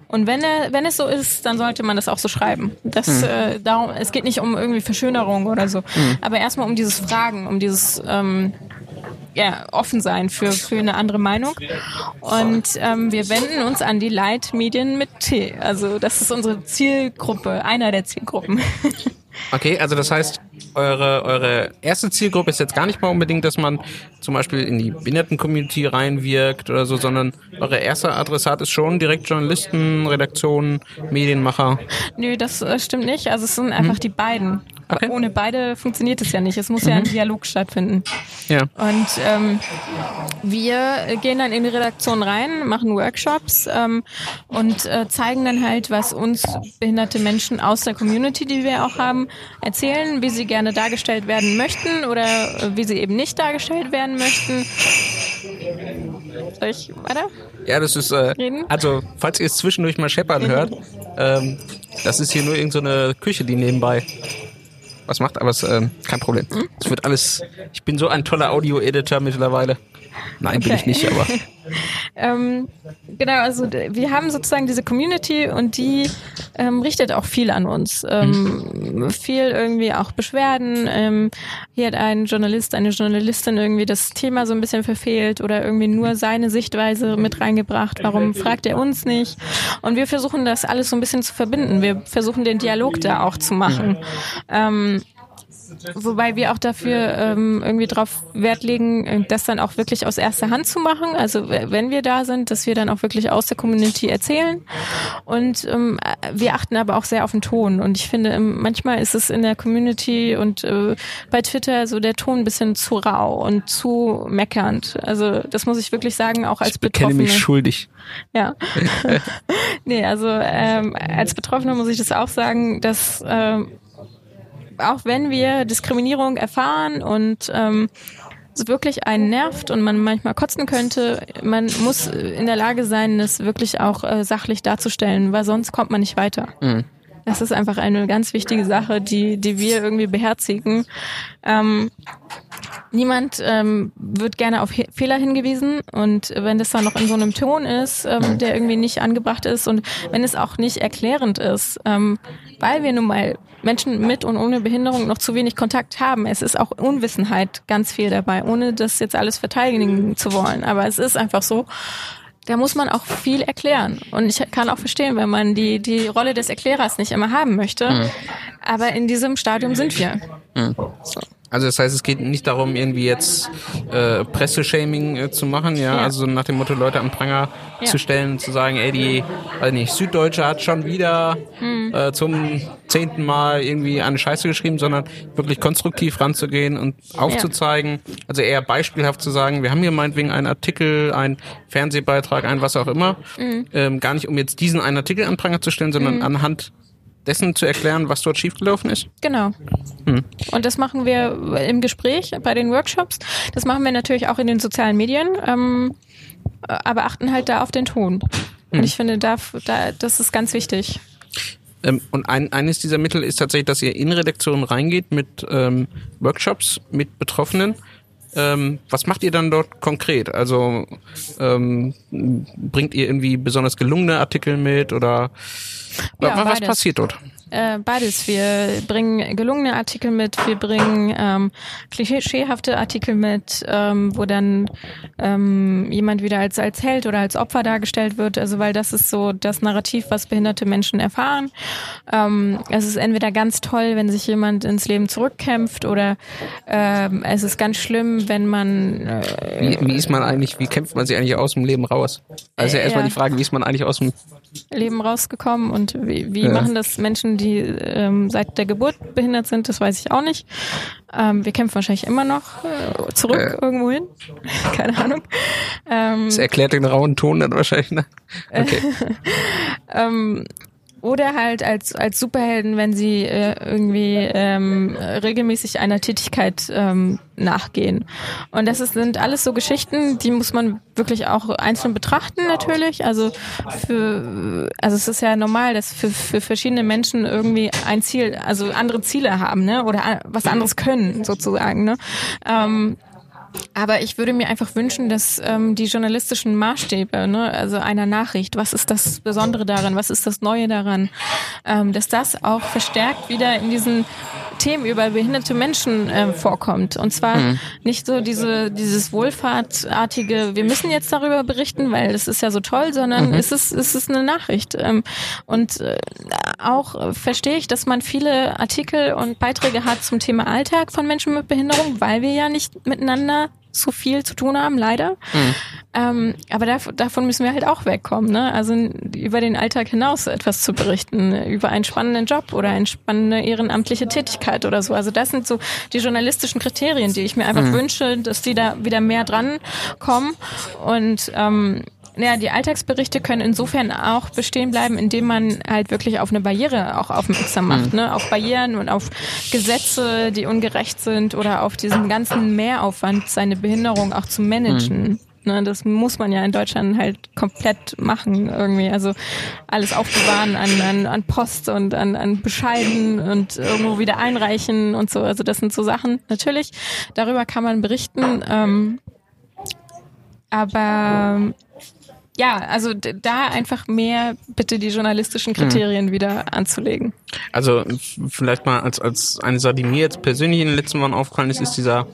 Und wenn er, wenn es so ist, dann sollte man das auch so schreiben. Das, äh, darum, es geht nicht um irgendwie Verschönerung oder so, aber erstmal um dieses Fragen, um dieses ähm, ja, offen sein für, für eine andere Meinung. Und ähm, wir wenden uns an die Leitmedien mit T. Also das ist unsere Zielgruppe, einer der Zielgruppen.
Okay, also das heißt, eure, eure erste Zielgruppe ist jetzt gar nicht mal unbedingt, dass man zum Beispiel in die Behinderten-Community reinwirkt oder so, sondern eure erste Adressat ist schon direkt Journalisten, Redaktionen, Medienmacher.
Nö, das äh, stimmt nicht. Also es sind einfach die beiden.
Okay.
Ohne beide funktioniert es ja nicht. Es muss ja ein Dialog stattfinden.
Ja.
Und ähm, wir gehen dann in die Redaktion rein, machen Workshops ähm, und äh, zeigen dann halt, was uns behinderte Menschen aus der Community, die wir auch haben, erzählen, wie sie gerne dargestellt werden möchten oder äh, wie sie eben nicht dargestellt werden möchten. Soll ich weiter?
Ja, das ist, äh,
Reden?
also, falls ihr es zwischendurch mal scheppern hört, ähm, das ist hier nur irgendeine so Küche, die nebenbei was macht, aber es ähm, kein Problem.
Hm?
Es wird alles, ich bin so ein toller Audio-Editor mittlerweile. Nein, bin ich
Okay.
nicht, aber
Ähm, genau, also wir haben sozusagen diese Community und die ähm, richtet auch viel an uns. Ähm, Viel irgendwie auch Beschwerden. Ähm, hier hat ein Journalist, eine Journalistin irgendwie das Thema so ein bisschen verfehlt oder irgendwie nur seine Sichtweise mit reingebracht. Warum fragt er uns nicht? Und wir versuchen das alles so ein bisschen zu verbinden. Wir versuchen den Dialog da auch zu machen. Ähm, Wobei wir auch dafür ähm, irgendwie drauf Wert legen, äh, das dann auch wirklich aus erster Hand zu machen. Also wenn wir da sind, dass wir dann auch wirklich aus der Community erzählen. Und ähm, äh, wir achten aber auch sehr auf den Ton. Und ich finde, ähm, manchmal ist es in der Community und äh, bei Twitter so der Ton ein bisschen zu rau und zu meckernd. Also das muss ich wirklich sagen, auch als
ich
Betroffene.
mich schuldig.
Ja. nee, also ähm, als Betroffene muss ich das auch sagen, dass ähm, auch wenn wir Diskriminierung erfahren und ähm, es wirklich einen nervt und man manchmal kotzen könnte, man muss in der Lage sein, es wirklich auch äh, sachlich darzustellen, weil sonst kommt man nicht weiter. Das ist einfach eine ganz wichtige Sache, die, die wir irgendwie beherzigen. Ähm, niemand ähm, wird gerne auf He Fehler hingewiesen und wenn das dann noch in so einem Ton ist, ähm, der irgendwie nicht angebracht ist und wenn es auch nicht erklärend ist, ähm, weil wir nun mal Menschen mit und ohne Behinderung noch zu wenig Kontakt haben. Es ist auch Unwissenheit ganz viel dabei, ohne das jetzt alles verteidigen zu wollen. Aber es ist einfach so, da muss man auch viel erklären. Und ich kann auch verstehen, wenn man die, die Rolle des Erklärers nicht immer haben möchte. Aber in diesem Stadium sind wir. So.
Also das heißt, es geht nicht darum, irgendwie jetzt äh, Presseshaming äh, zu machen, ja?
Ja.
also nach dem Motto Leute am Pranger
Ja.
zu stellen und zu sagen, ey, die, weiß nicht, Süddeutsche hat schon wieder
Hm.
äh, zum zehnten Mal irgendwie eine Scheiße geschrieben, sondern wirklich konstruktiv ranzugehen und aufzuzeigen, also eher beispielhaft zu sagen, wir haben hier meinetwegen einen Artikel, einen Fernsehbeitrag, ein was auch immer,
Hm.
ähm, gar nicht um jetzt diesen einen Artikel an Pranger zu stellen, sondern anhand dessen zu erklären, was dort schiefgelaufen ist?
Genau. Hm. Und das machen wir im Gespräch bei den Workshops. Das machen wir natürlich auch in den sozialen Medien, ähm, aber achten halt da auf den Ton. Hm. Und ich finde, da, da, das ist ganz wichtig.
Ähm, und ein, eines dieser Mittel ist tatsächlich, dass ihr in Redaktionen reingeht mit ähm, Workshops mit Betroffenen. Ähm, was macht ihr dann dort konkret? Also ähm, bringt ihr irgendwie besonders gelungene Artikel mit oder ja, was passiert dort?
Äh, beides. Wir bringen gelungene Artikel mit, wir bringen ähm, klischeehafte Artikel mit, ähm, wo dann ähm, jemand wieder als, als Held oder als Opfer dargestellt wird. Also weil das ist so das Narrativ, was behinderte Menschen erfahren. Ähm, es ist entweder ganz toll, wenn sich jemand ins Leben zurückkämpft oder ähm, es ist ganz schlimm, wenn man
äh, wie, wie ist man eigentlich, wie kämpft man sich eigentlich aus dem Leben raus? Also äh, erstmal ja. die Frage, wie ist man eigentlich aus dem
Leben rausgekommen und wie, wie ja. machen das Menschen, die ähm, seit der Geburt behindert sind, das weiß ich auch nicht. Ähm, wir kämpfen wahrscheinlich immer noch äh, zurück äh. irgendwo hin. Keine Ahnung.
Ähm, das erklärt den rauen Ton dann wahrscheinlich, ne? Okay.
ähm, oder halt als, als Superhelden, wenn sie äh, irgendwie ähm, regelmäßig einer Tätigkeit ähm, nachgehen. Und das ist, sind alles so Geschichten, die muss man wirklich auch einzeln betrachten natürlich. Also für also es ist ja normal, dass für, für verschiedene Menschen irgendwie ein Ziel, also andere Ziele haben, ne? Oder was anderes können, sozusagen. Ne? Ähm, aber ich würde mir einfach wünschen, dass ähm, die journalistischen Maßstäbe, ne, also einer Nachricht, was ist das Besondere daran, was ist das Neue daran, ähm, dass das auch verstärkt wieder in diesen Themen über behinderte Menschen äh, vorkommt. Und zwar mhm. nicht so diese dieses wohlfahrtartige, wir müssen jetzt darüber berichten, weil es ist ja so toll, sondern mhm. es ist es ist eine Nachricht. Ähm, und äh, auch verstehe ich, dass man viele Artikel und Beiträge hat zum Thema Alltag von Menschen mit Behinderung, weil wir ja nicht miteinander so viel zu tun haben, leider. Mhm. Ähm, aber da, davon müssen wir halt auch wegkommen, ne? Also über den Alltag hinaus etwas zu berichten, über einen spannenden Job oder eine spannende ehrenamtliche Tätigkeit oder so. Also das sind so die journalistischen Kriterien, die ich mir einfach mhm. wünsche, dass die da wieder mehr dran kommen. Und ähm, ja, die Alltagsberichte können insofern auch bestehen bleiben, indem man halt wirklich auf eine Barriere auch aufmerksam macht, mhm. ne? Auf Barrieren und auf Gesetze, die ungerecht sind oder auf diesen ganzen Mehraufwand, seine Behinderung auch zu managen. Mhm. Ne, das muss man ja in Deutschland halt komplett machen irgendwie. Also alles aufbewahren an, an, an Post und an, an Bescheiden und irgendwo wieder einreichen und so. Also das sind so Sachen. Natürlich, darüber kann man berichten. Ähm, aber ja, also da einfach mehr bitte die journalistischen Kriterien mhm. wieder anzulegen.
Also vielleicht mal als, als eine Sache, die mir jetzt persönlich in den letzten Wochen aufgefallen ist, ist dieser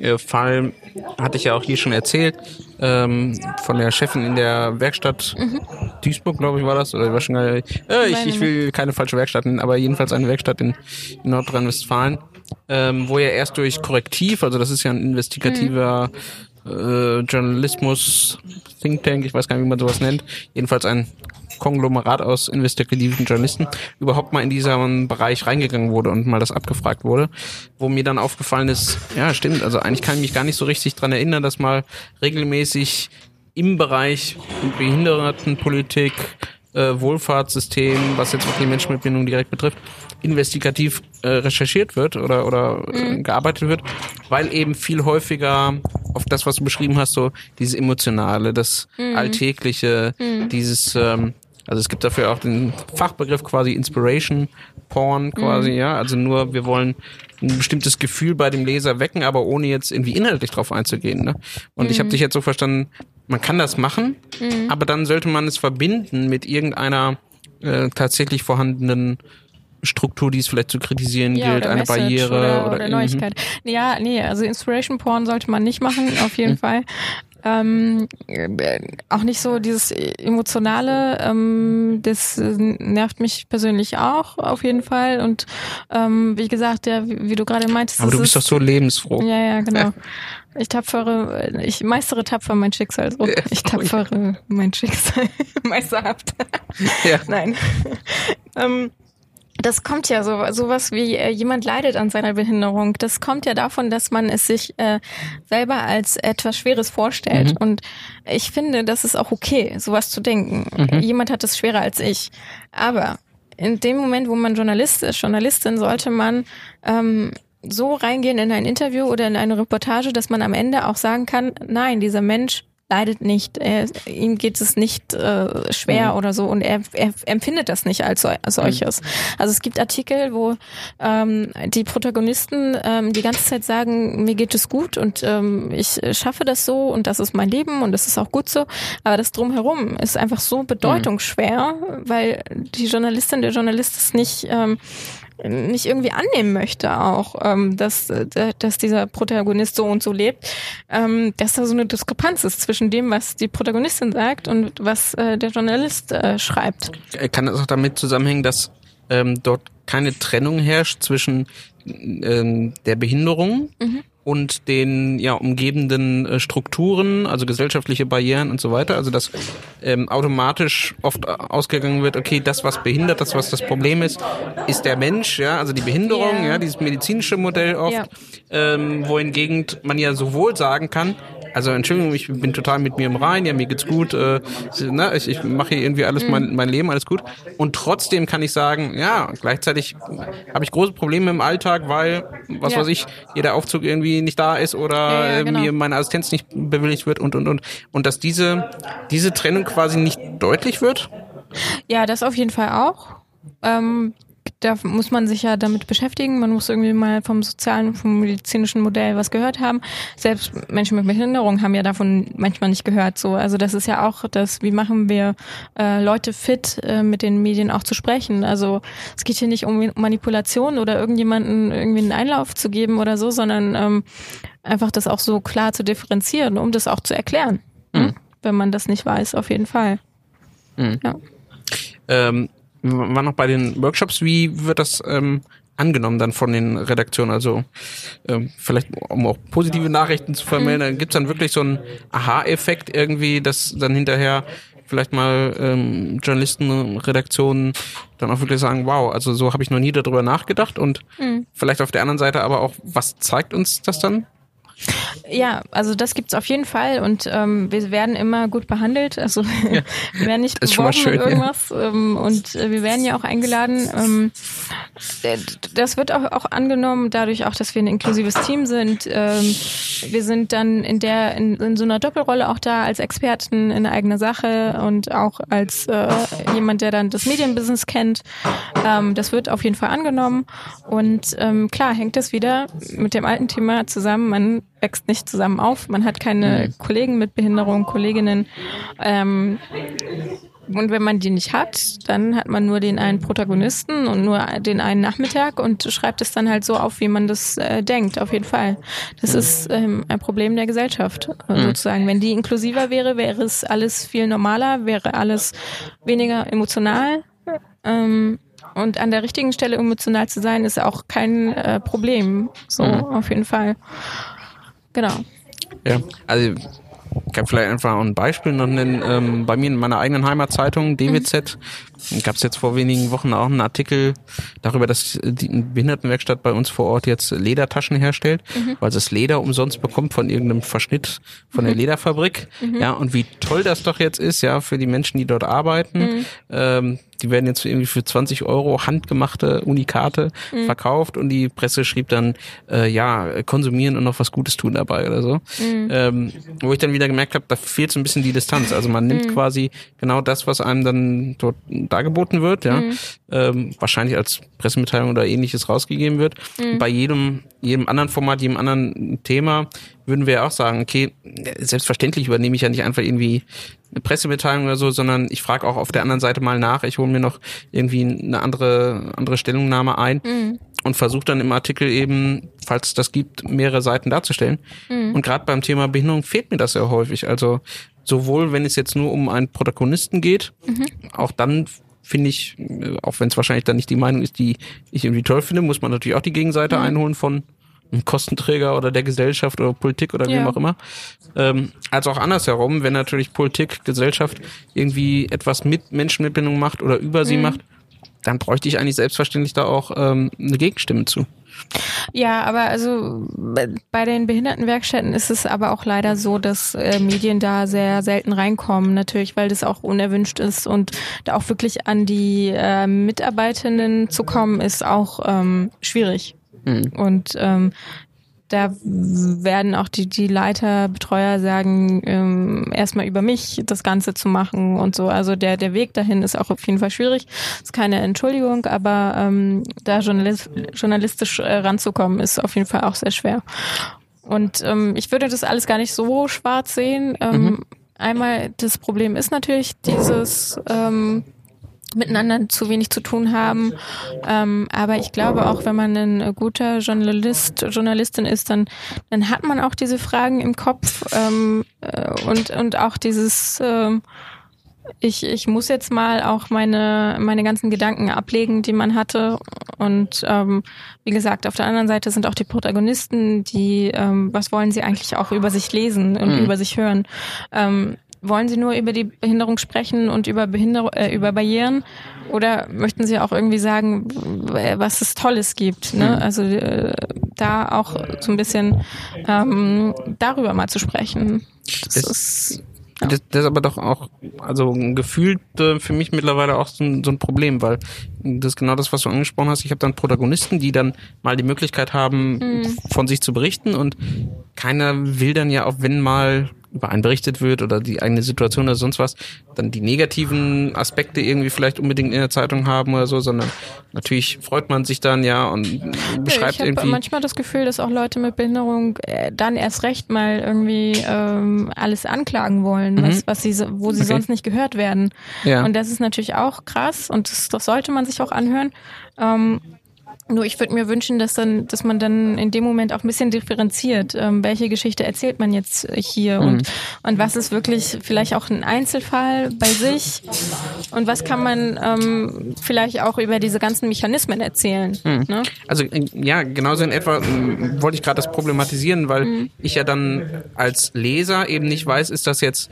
äh, Fall, hatte ich ja auch hier schon erzählt, ähm, von der Chefin in der Werkstatt mhm. Duisburg, glaube ich, war das. Oder war schon, äh, ich, ich will keine falsche Werkstatt nennen, aber jedenfalls eine Werkstatt in, in Nordrhein-Westfalen, ähm, wo ja erst durch Korrektiv, also das ist ja ein investigativer mhm äh, Journalismus Think Tank, ich weiß gar nicht, wie man sowas nennt, jedenfalls ein Konglomerat aus investigativen Journalisten überhaupt mal in diesen Bereich reingegangen wurde und mal das abgefragt wurde, wo mir dann aufgefallen ist, ja stimmt, also eigentlich kann ich mich gar nicht so richtig dran erinnern, dass mal regelmäßig im Bereich Behindertenpolitik, äh, Wohlfahrtssystem, was jetzt auch die Menschen mit Bindung direkt betrifft, investigativ äh, recherchiert wird oder, oder äh, mhm. gearbeitet wird, weil eben viel häufiger auf das, was du beschrieben hast, so dieses Emotionale, das mhm. Alltägliche, mhm. dieses, ähm, also es gibt dafür auch den Fachbegriff quasi Inspiration Porn quasi, mhm. ja, also nur wir wollen ein bestimmtes Gefühl bei dem Leser wecken, aber ohne jetzt irgendwie inhaltlich drauf einzugehen. Ne? Und ich habe mhm. dich jetzt so verstanden, man kann das machen, mhm. aber dann sollte man es verbinden mit irgendeiner äh, tatsächlich vorhandenen Struktur, die es vielleicht zu kritisieren ja, gilt, eine Message Barriere
oder, oder, oder mhm. Neuigkeit. Mhm. Ja, nee, also Inspiration Porn sollte man nicht machen, auf jeden mhm. Fall. Ähm, äh, auch nicht so dieses emotionale, ähm, das nervt mich persönlich auch auf jeden Fall. Und ähm, wie gesagt, ja, wie, wie du gerade meintest.
Aber du bist doch so lebensfroh.
Ja, ja, genau. Ich tapfere, ich meistere tapfer mein Schicksal. So. Ich tapfere mein Schicksal. Meisterhaft. Ja. Nein. ähm, das kommt ja so sowas wie äh, jemand leidet an seiner Behinderung. Das kommt ja davon, dass man es sich äh, selber als etwas Schweres vorstellt. Mhm. Und ich finde, das ist auch okay, sowas zu denken. Mhm. Jemand hat es schwerer als ich. Aber in dem Moment, wo man Journalist ist, Journalistin, sollte man ähm, so reingehen in ein Interview oder in eine Reportage, dass man am Ende auch sagen kann, nein, dieser Mensch leidet nicht, er, ihm geht es nicht äh, schwer mhm. oder so und er, er empfindet das nicht als, als solches. Mhm. Also es gibt Artikel, wo ähm, die Protagonisten ähm, die ganze Zeit sagen, mir geht es gut und ähm, ich schaffe das so und das ist mein Leben und das ist auch gut so, aber das drumherum ist einfach so bedeutungsschwer, mhm. weil die Journalistin, der Journalist es nicht ähm, nicht irgendwie annehmen möchte auch, ähm, dass, äh, dass dieser Protagonist so und so lebt, ähm, dass da so eine Diskrepanz ist zwischen dem, was die Protagonistin sagt und was äh, der Journalist äh, schreibt.
Kann das auch damit zusammenhängen, dass ähm, dort keine Trennung herrscht zwischen ähm, der Behinderung mhm und den ja umgebenden äh, Strukturen, also gesellschaftliche Barrieren und so weiter. Also dass ähm, automatisch oft ausgegangen wird, okay, das was behindert, das was das Problem ist, ist der Mensch, ja, also die Behinderung, yeah. ja, dieses medizinische Modell oft, yeah. ähm, wohingegen man ja sowohl sagen kann, also Entschuldigung, ich bin total mit mir im Rein, ja, mir geht's gut, äh, ne, ich, ich mache hier irgendwie alles, mein, mein Leben, alles gut. Und trotzdem kann ich sagen, ja, gleichzeitig habe ich große Probleme im Alltag, weil, was ja. weiß ich, jeder Aufzug irgendwie nicht da ist oder ja, ja, genau. mir meine Assistenz nicht bewilligt wird und und und. Und dass diese, diese Trennung quasi nicht deutlich wird?
Ja, das auf jeden Fall auch. Ähm, da muss man sich ja damit beschäftigen. Man muss irgendwie mal vom sozialen, vom medizinischen Modell was gehört haben. Selbst Menschen mit Behinderung haben ja davon manchmal nicht gehört. So, also das ist ja auch das, wie machen wir äh, Leute fit, äh, mit den Medien auch zu sprechen. Also es geht hier nicht um Manipulation oder irgendjemanden irgendwie einen Einlauf zu geben oder so, sondern ähm, einfach das auch so klar zu differenzieren, um das auch zu erklären. Mhm. Wenn man das nicht weiß, auf jeden Fall.
Mhm. Ja. Ähm, war noch bei den Workshops, wie wird das ähm, angenommen dann von den Redaktionen? Also ähm, vielleicht, um auch positive Nachrichten zu vermelden, gibt es dann wirklich so einen Aha-Effekt irgendwie, dass dann hinterher vielleicht mal ähm, Journalisten, Redaktionen dann auch wirklich sagen, wow, also so habe ich noch nie darüber nachgedacht und mhm. vielleicht auf der anderen Seite aber auch, was zeigt uns das dann?
Ja, also das gibt's auf jeden Fall und ähm, wir werden immer gut behandelt. Also ja. wir werden nicht beworben schön, mit irgendwas ja. ähm, und äh, wir werden ja auch eingeladen. Ähm, das wird auch, auch angenommen, dadurch auch, dass wir ein inklusives Team sind. Ähm, wir sind dann in der in, in so einer Doppelrolle auch da als Experten in eigener Sache und auch als äh, jemand, der dann das Medienbusiness kennt. Ähm, das wird auf jeden Fall angenommen und ähm, klar hängt das wieder mit dem alten Thema zusammen. Man wächst nicht zusammen auf, man hat keine mhm. Kollegen mit Behinderung, Kolleginnen. Ähm, und wenn man die nicht hat, dann hat man nur den einen Protagonisten und nur den einen Nachmittag und schreibt es dann halt so auf, wie man das äh, denkt, auf jeden Fall. Das ist ähm, ein Problem der Gesellschaft, mhm. sozusagen. Wenn die inklusiver wäre, wäre es alles viel normaler, wäre alles weniger emotional. Ähm, und an der richtigen Stelle emotional zu sein, ist auch kein äh, Problem. So, mhm. auf jeden Fall. Genau.
Ja, also ich kann vielleicht einfach ein Beispiel noch nennen. Ähm, bei mir in meiner eigenen Heimatzeitung, DWZ, mhm. Gab es jetzt vor wenigen Wochen auch einen Artikel darüber, dass die Behindertenwerkstatt bei uns vor Ort jetzt Ledertaschen herstellt, mhm. weil sie das Leder umsonst bekommt von irgendeinem Verschnitt von mhm. der Lederfabrik. Mhm. Ja, und wie toll das doch jetzt ist, ja, für die Menschen, die dort arbeiten. Mhm. Ähm, die werden jetzt irgendwie für 20 Euro handgemachte Unikate mhm. verkauft und die Presse schrieb dann, äh, ja, konsumieren und noch was Gutes tun dabei oder so. Mhm. Ähm, wo ich dann wieder gemerkt habe, da fehlt so ein bisschen die Distanz. Also man nimmt mhm. quasi genau das, was einem dann dort dargeboten wird, ja, mhm. ähm, wahrscheinlich als Pressemitteilung oder ähnliches rausgegeben wird. Mhm. Bei jedem, jedem anderen Format, jedem anderen Thema würden wir auch sagen, okay, selbstverständlich übernehme ich ja nicht einfach irgendwie eine Pressemitteilung oder so, sondern ich frage auch auf der anderen Seite mal nach, ich hole mir noch irgendwie eine andere, andere Stellungnahme ein mhm. und versuche dann im Artikel eben, falls es das gibt, mehrere Seiten darzustellen. Mhm. Und gerade beim Thema Behinderung fehlt mir das sehr häufig. Also sowohl wenn es jetzt nur um einen Protagonisten geht, mhm. auch dann finde ich, auch wenn es wahrscheinlich dann nicht die Meinung ist, die ich irgendwie toll finde, muss man natürlich auch die Gegenseite mhm. einholen von ein Kostenträger oder der Gesellschaft oder Politik oder ja. wem auch immer. Ähm, als auch andersherum, wenn natürlich Politik, Gesellschaft irgendwie etwas mit Menschen mit Bindung macht oder über sie mhm. macht, dann bräuchte ich eigentlich selbstverständlich da auch ähm, eine Gegenstimme zu.
Ja, aber also bei den Behindertenwerkstätten ist es aber auch leider so, dass äh, Medien da sehr selten reinkommen, natürlich, weil das auch unerwünscht ist und da auch wirklich an die äh, Mitarbeitenden zu kommen, ist auch ähm, schwierig. Mhm. Und ähm, da werden auch die, die Leiter, Betreuer sagen, ähm, erstmal über mich das Ganze zu machen und so. Also der, der Weg dahin ist auch auf jeden Fall schwierig. Ist keine Entschuldigung, aber ähm, da journalist, journalistisch äh, ranzukommen, ist auf jeden Fall auch sehr schwer. Und ähm, ich würde das alles gar nicht so schwarz sehen. Ähm, mhm. Einmal das Problem ist natürlich dieses ähm, miteinander zu wenig zu tun haben. Ähm, aber ich glaube auch, wenn man ein guter Journalist, Journalistin ist, dann, dann hat man auch diese Fragen im Kopf ähm, äh, und, und auch dieses ähm, ich, ich muss jetzt mal auch meine, meine ganzen Gedanken ablegen, die man hatte. Und ähm, wie gesagt, auf der anderen Seite sind auch die Protagonisten, die, ähm, was wollen sie eigentlich auch über sich lesen und mhm. über sich hören. Ähm, wollen Sie nur über die Behinderung sprechen und über Behinderung, äh, über Barrieren? Oder möchten Sie auch irgendwie sagen, was es Tolles gibt? Ne? Mhm. Also äh, da auch so ein bisschen ähm, darüber mal zu sprechen.
Das, das ist ja. Das, das ist aber doch auch, also gefühlt äh, für mich mittlerweile auch so ein, so ein Problem, weil das ist genau das, was du angesprochen hast. Ich habe dann Protagonisten, die dann mal die Möglichkeit haben, mhm. von sich zu berichten und keiner will dann ja auch, wenn mal über einen berichtet wird oder die eigene Situation oder sonst was, dann die negativen Aspekte irgendwie vielleicht unbedingt in der Zeitung haben oder so, sondern natürlich freut man sich dann ja und beschreibt
ich
irgendwie.
Ich habe manchmal das Gefühl, dass auch Leute mit Behinderung äh, dann erst recht mal irgendwie ähm, alles anklagen wollen, mhm. was, was sie, wo sie okay. sonst nicht gehört werden. Ja. Und das ist natürlich auch krass und das, das sollte man sich auch anhören. Ähm, nur ich würde mir wünschen, dass dann, dass man dann in dem Moment auch ein bisschen differenziert, ähm, welche Geschichte erzählt man jetzt hier mhm. und und was ist wirklich vielleicht auch ein Einzelfall bei sich und was kann man ähm, vielleicht auch über diese ganzen Mechanismen erzählen. Mhm. Ne?
Also äh, ja, genauso in etwa äh, wollte ich gerade das problematisieren, weil mhm. ich ja dann als Leser eben nicht weiß, ist das jetzt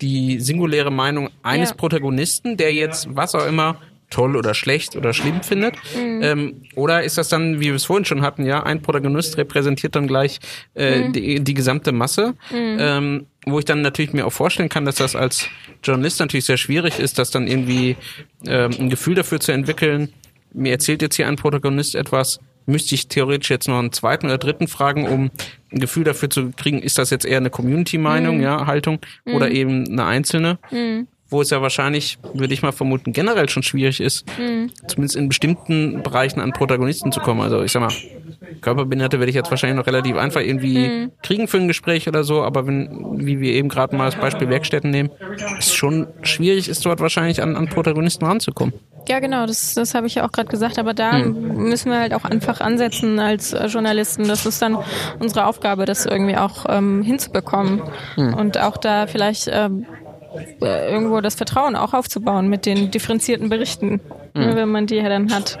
die singuläre Meinung eines ja. Protagonisten, der jetzt was auch immer toll oder schlecht oder schlimm findet? Mhm. Ähm, oder ist das dann, wie wir es vorhin schon hatten, ja, ein Protagonist repräsentiert dann gleich äh, mhm. die, die gesamte Masse? Mhm. Ähm, wo ich dann natürlich mir auch vorstellen kann, dass das als Journalist natürlich sehr schwierig ist, das dann irgendwie ähm, ein Gefühl dafür zu entwickeln. Mir erzählt jetzt hier ein Protagonist etwas, müsste ich theoretisch jetzt noch einen zweiten oder dritten fragen, um ein Gefühl dafür zu kriegen, ist das jetzt eher eine Community-Meinung, mhm. ja, Haltung oder mhm. eben eine einzelne. Mhm wo es ja wahrscheinlich, würde ich mal vermuten, generell schon schwierig ist, mhm. zumindest in bestimmten Bereichen an Protagonisten zu kommen. Also ich sag mal, Körperbehinderte werde ich jetzt wahrscheinlich noch relativ einfach irgendwie mhm. kriegen für ein Gespräch oder so, aber wenn, wie wir eben gerade mal das Beispiel Werkstätten nehmen, ist schon schwierig, ist dort wahrscheinlich an, an Protagonisten ranzukommen.
Ja, genau, das, das habe ich ja auch gerade gesagt, aber da hm. müssen wir halt auch einfach ansetzen als äh, Journalisten. Das ist dann unsere Aufgabe, das irgendwie auch ähm, hinzubekommen hm. und auch da vielleicht ähm, äh, irgendwo das Vertrauen auch aufzubauen mit den differenzierten Berichten, mhm. wenn man die ja dann hat.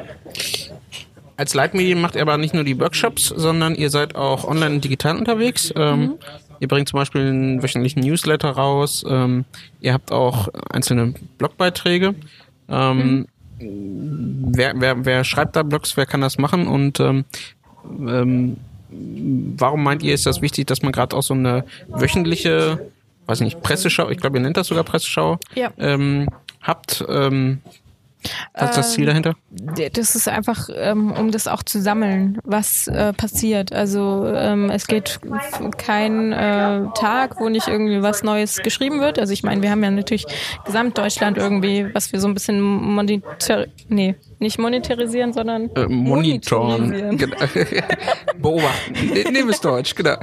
Als Leitmedium macht ihr aber nicht nur die Workshops, sondern ihr seid auch online und digital unterwegs. Ähm, mhm. Ihr bringt zum Beispiel einen wöchentlichen Newsletter raus. Ähm, ihr habt auch einzelne Blogbeiträge. Ähm, mhm. wer, wer, wer schreibt da Blogs? Wer kann das machen? Und ähm, ähm, warum meint ihr, ist das wichtig, dass man gerade auch so eine wöchentliche weiß nicht, Presseschau, ich glaube, ihr nennt das sogar Presseschau, ja. ähm, habt. Ähm, was ist das Ziel dahinter?
Ähm, das ist einfach, ähm, um das auch zu sammeln, was äh, passiert. Also ähm, es geht kein äh, Tag, wo nicht irgendwie was Neues geschrieben wird. Also ich meine, wir haben ja natürlich Gesamtdeutschland irgendwie, was wir so ein bisschen monitor nee, nicht monetarisieren, sondern
äh, monitoren. Genau. Beobachten. Nehmen es Deutsch, genau.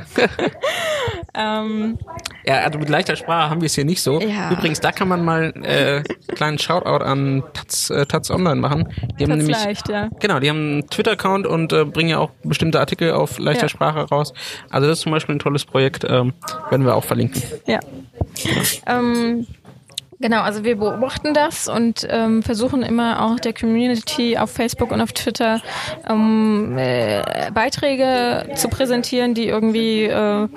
ähm, ja, also mit leichter Sprache haben wir es hier nicht so. Ja. Übrigens, da kann man mal äh, kleinen Shoutout an Taz, äh, Taz Online machen. Die haben Taz nämlich, leicht, ja. Genau, die haben einen Twitter-Account und äh, bringen ja auch bestimmte Artikel auf leichter ja. Sprache raus. Also das ist zum Beispiel ein tolles Projekt, ähm, werden wir auch verlinken.
Ja. Ähm, Genau, also wir beobachten das und ähm, versuchen immer auch der Community auf Facebook und auf Twitter ähm, äh, Beiträge zu präsentieren, die irgendwie äh,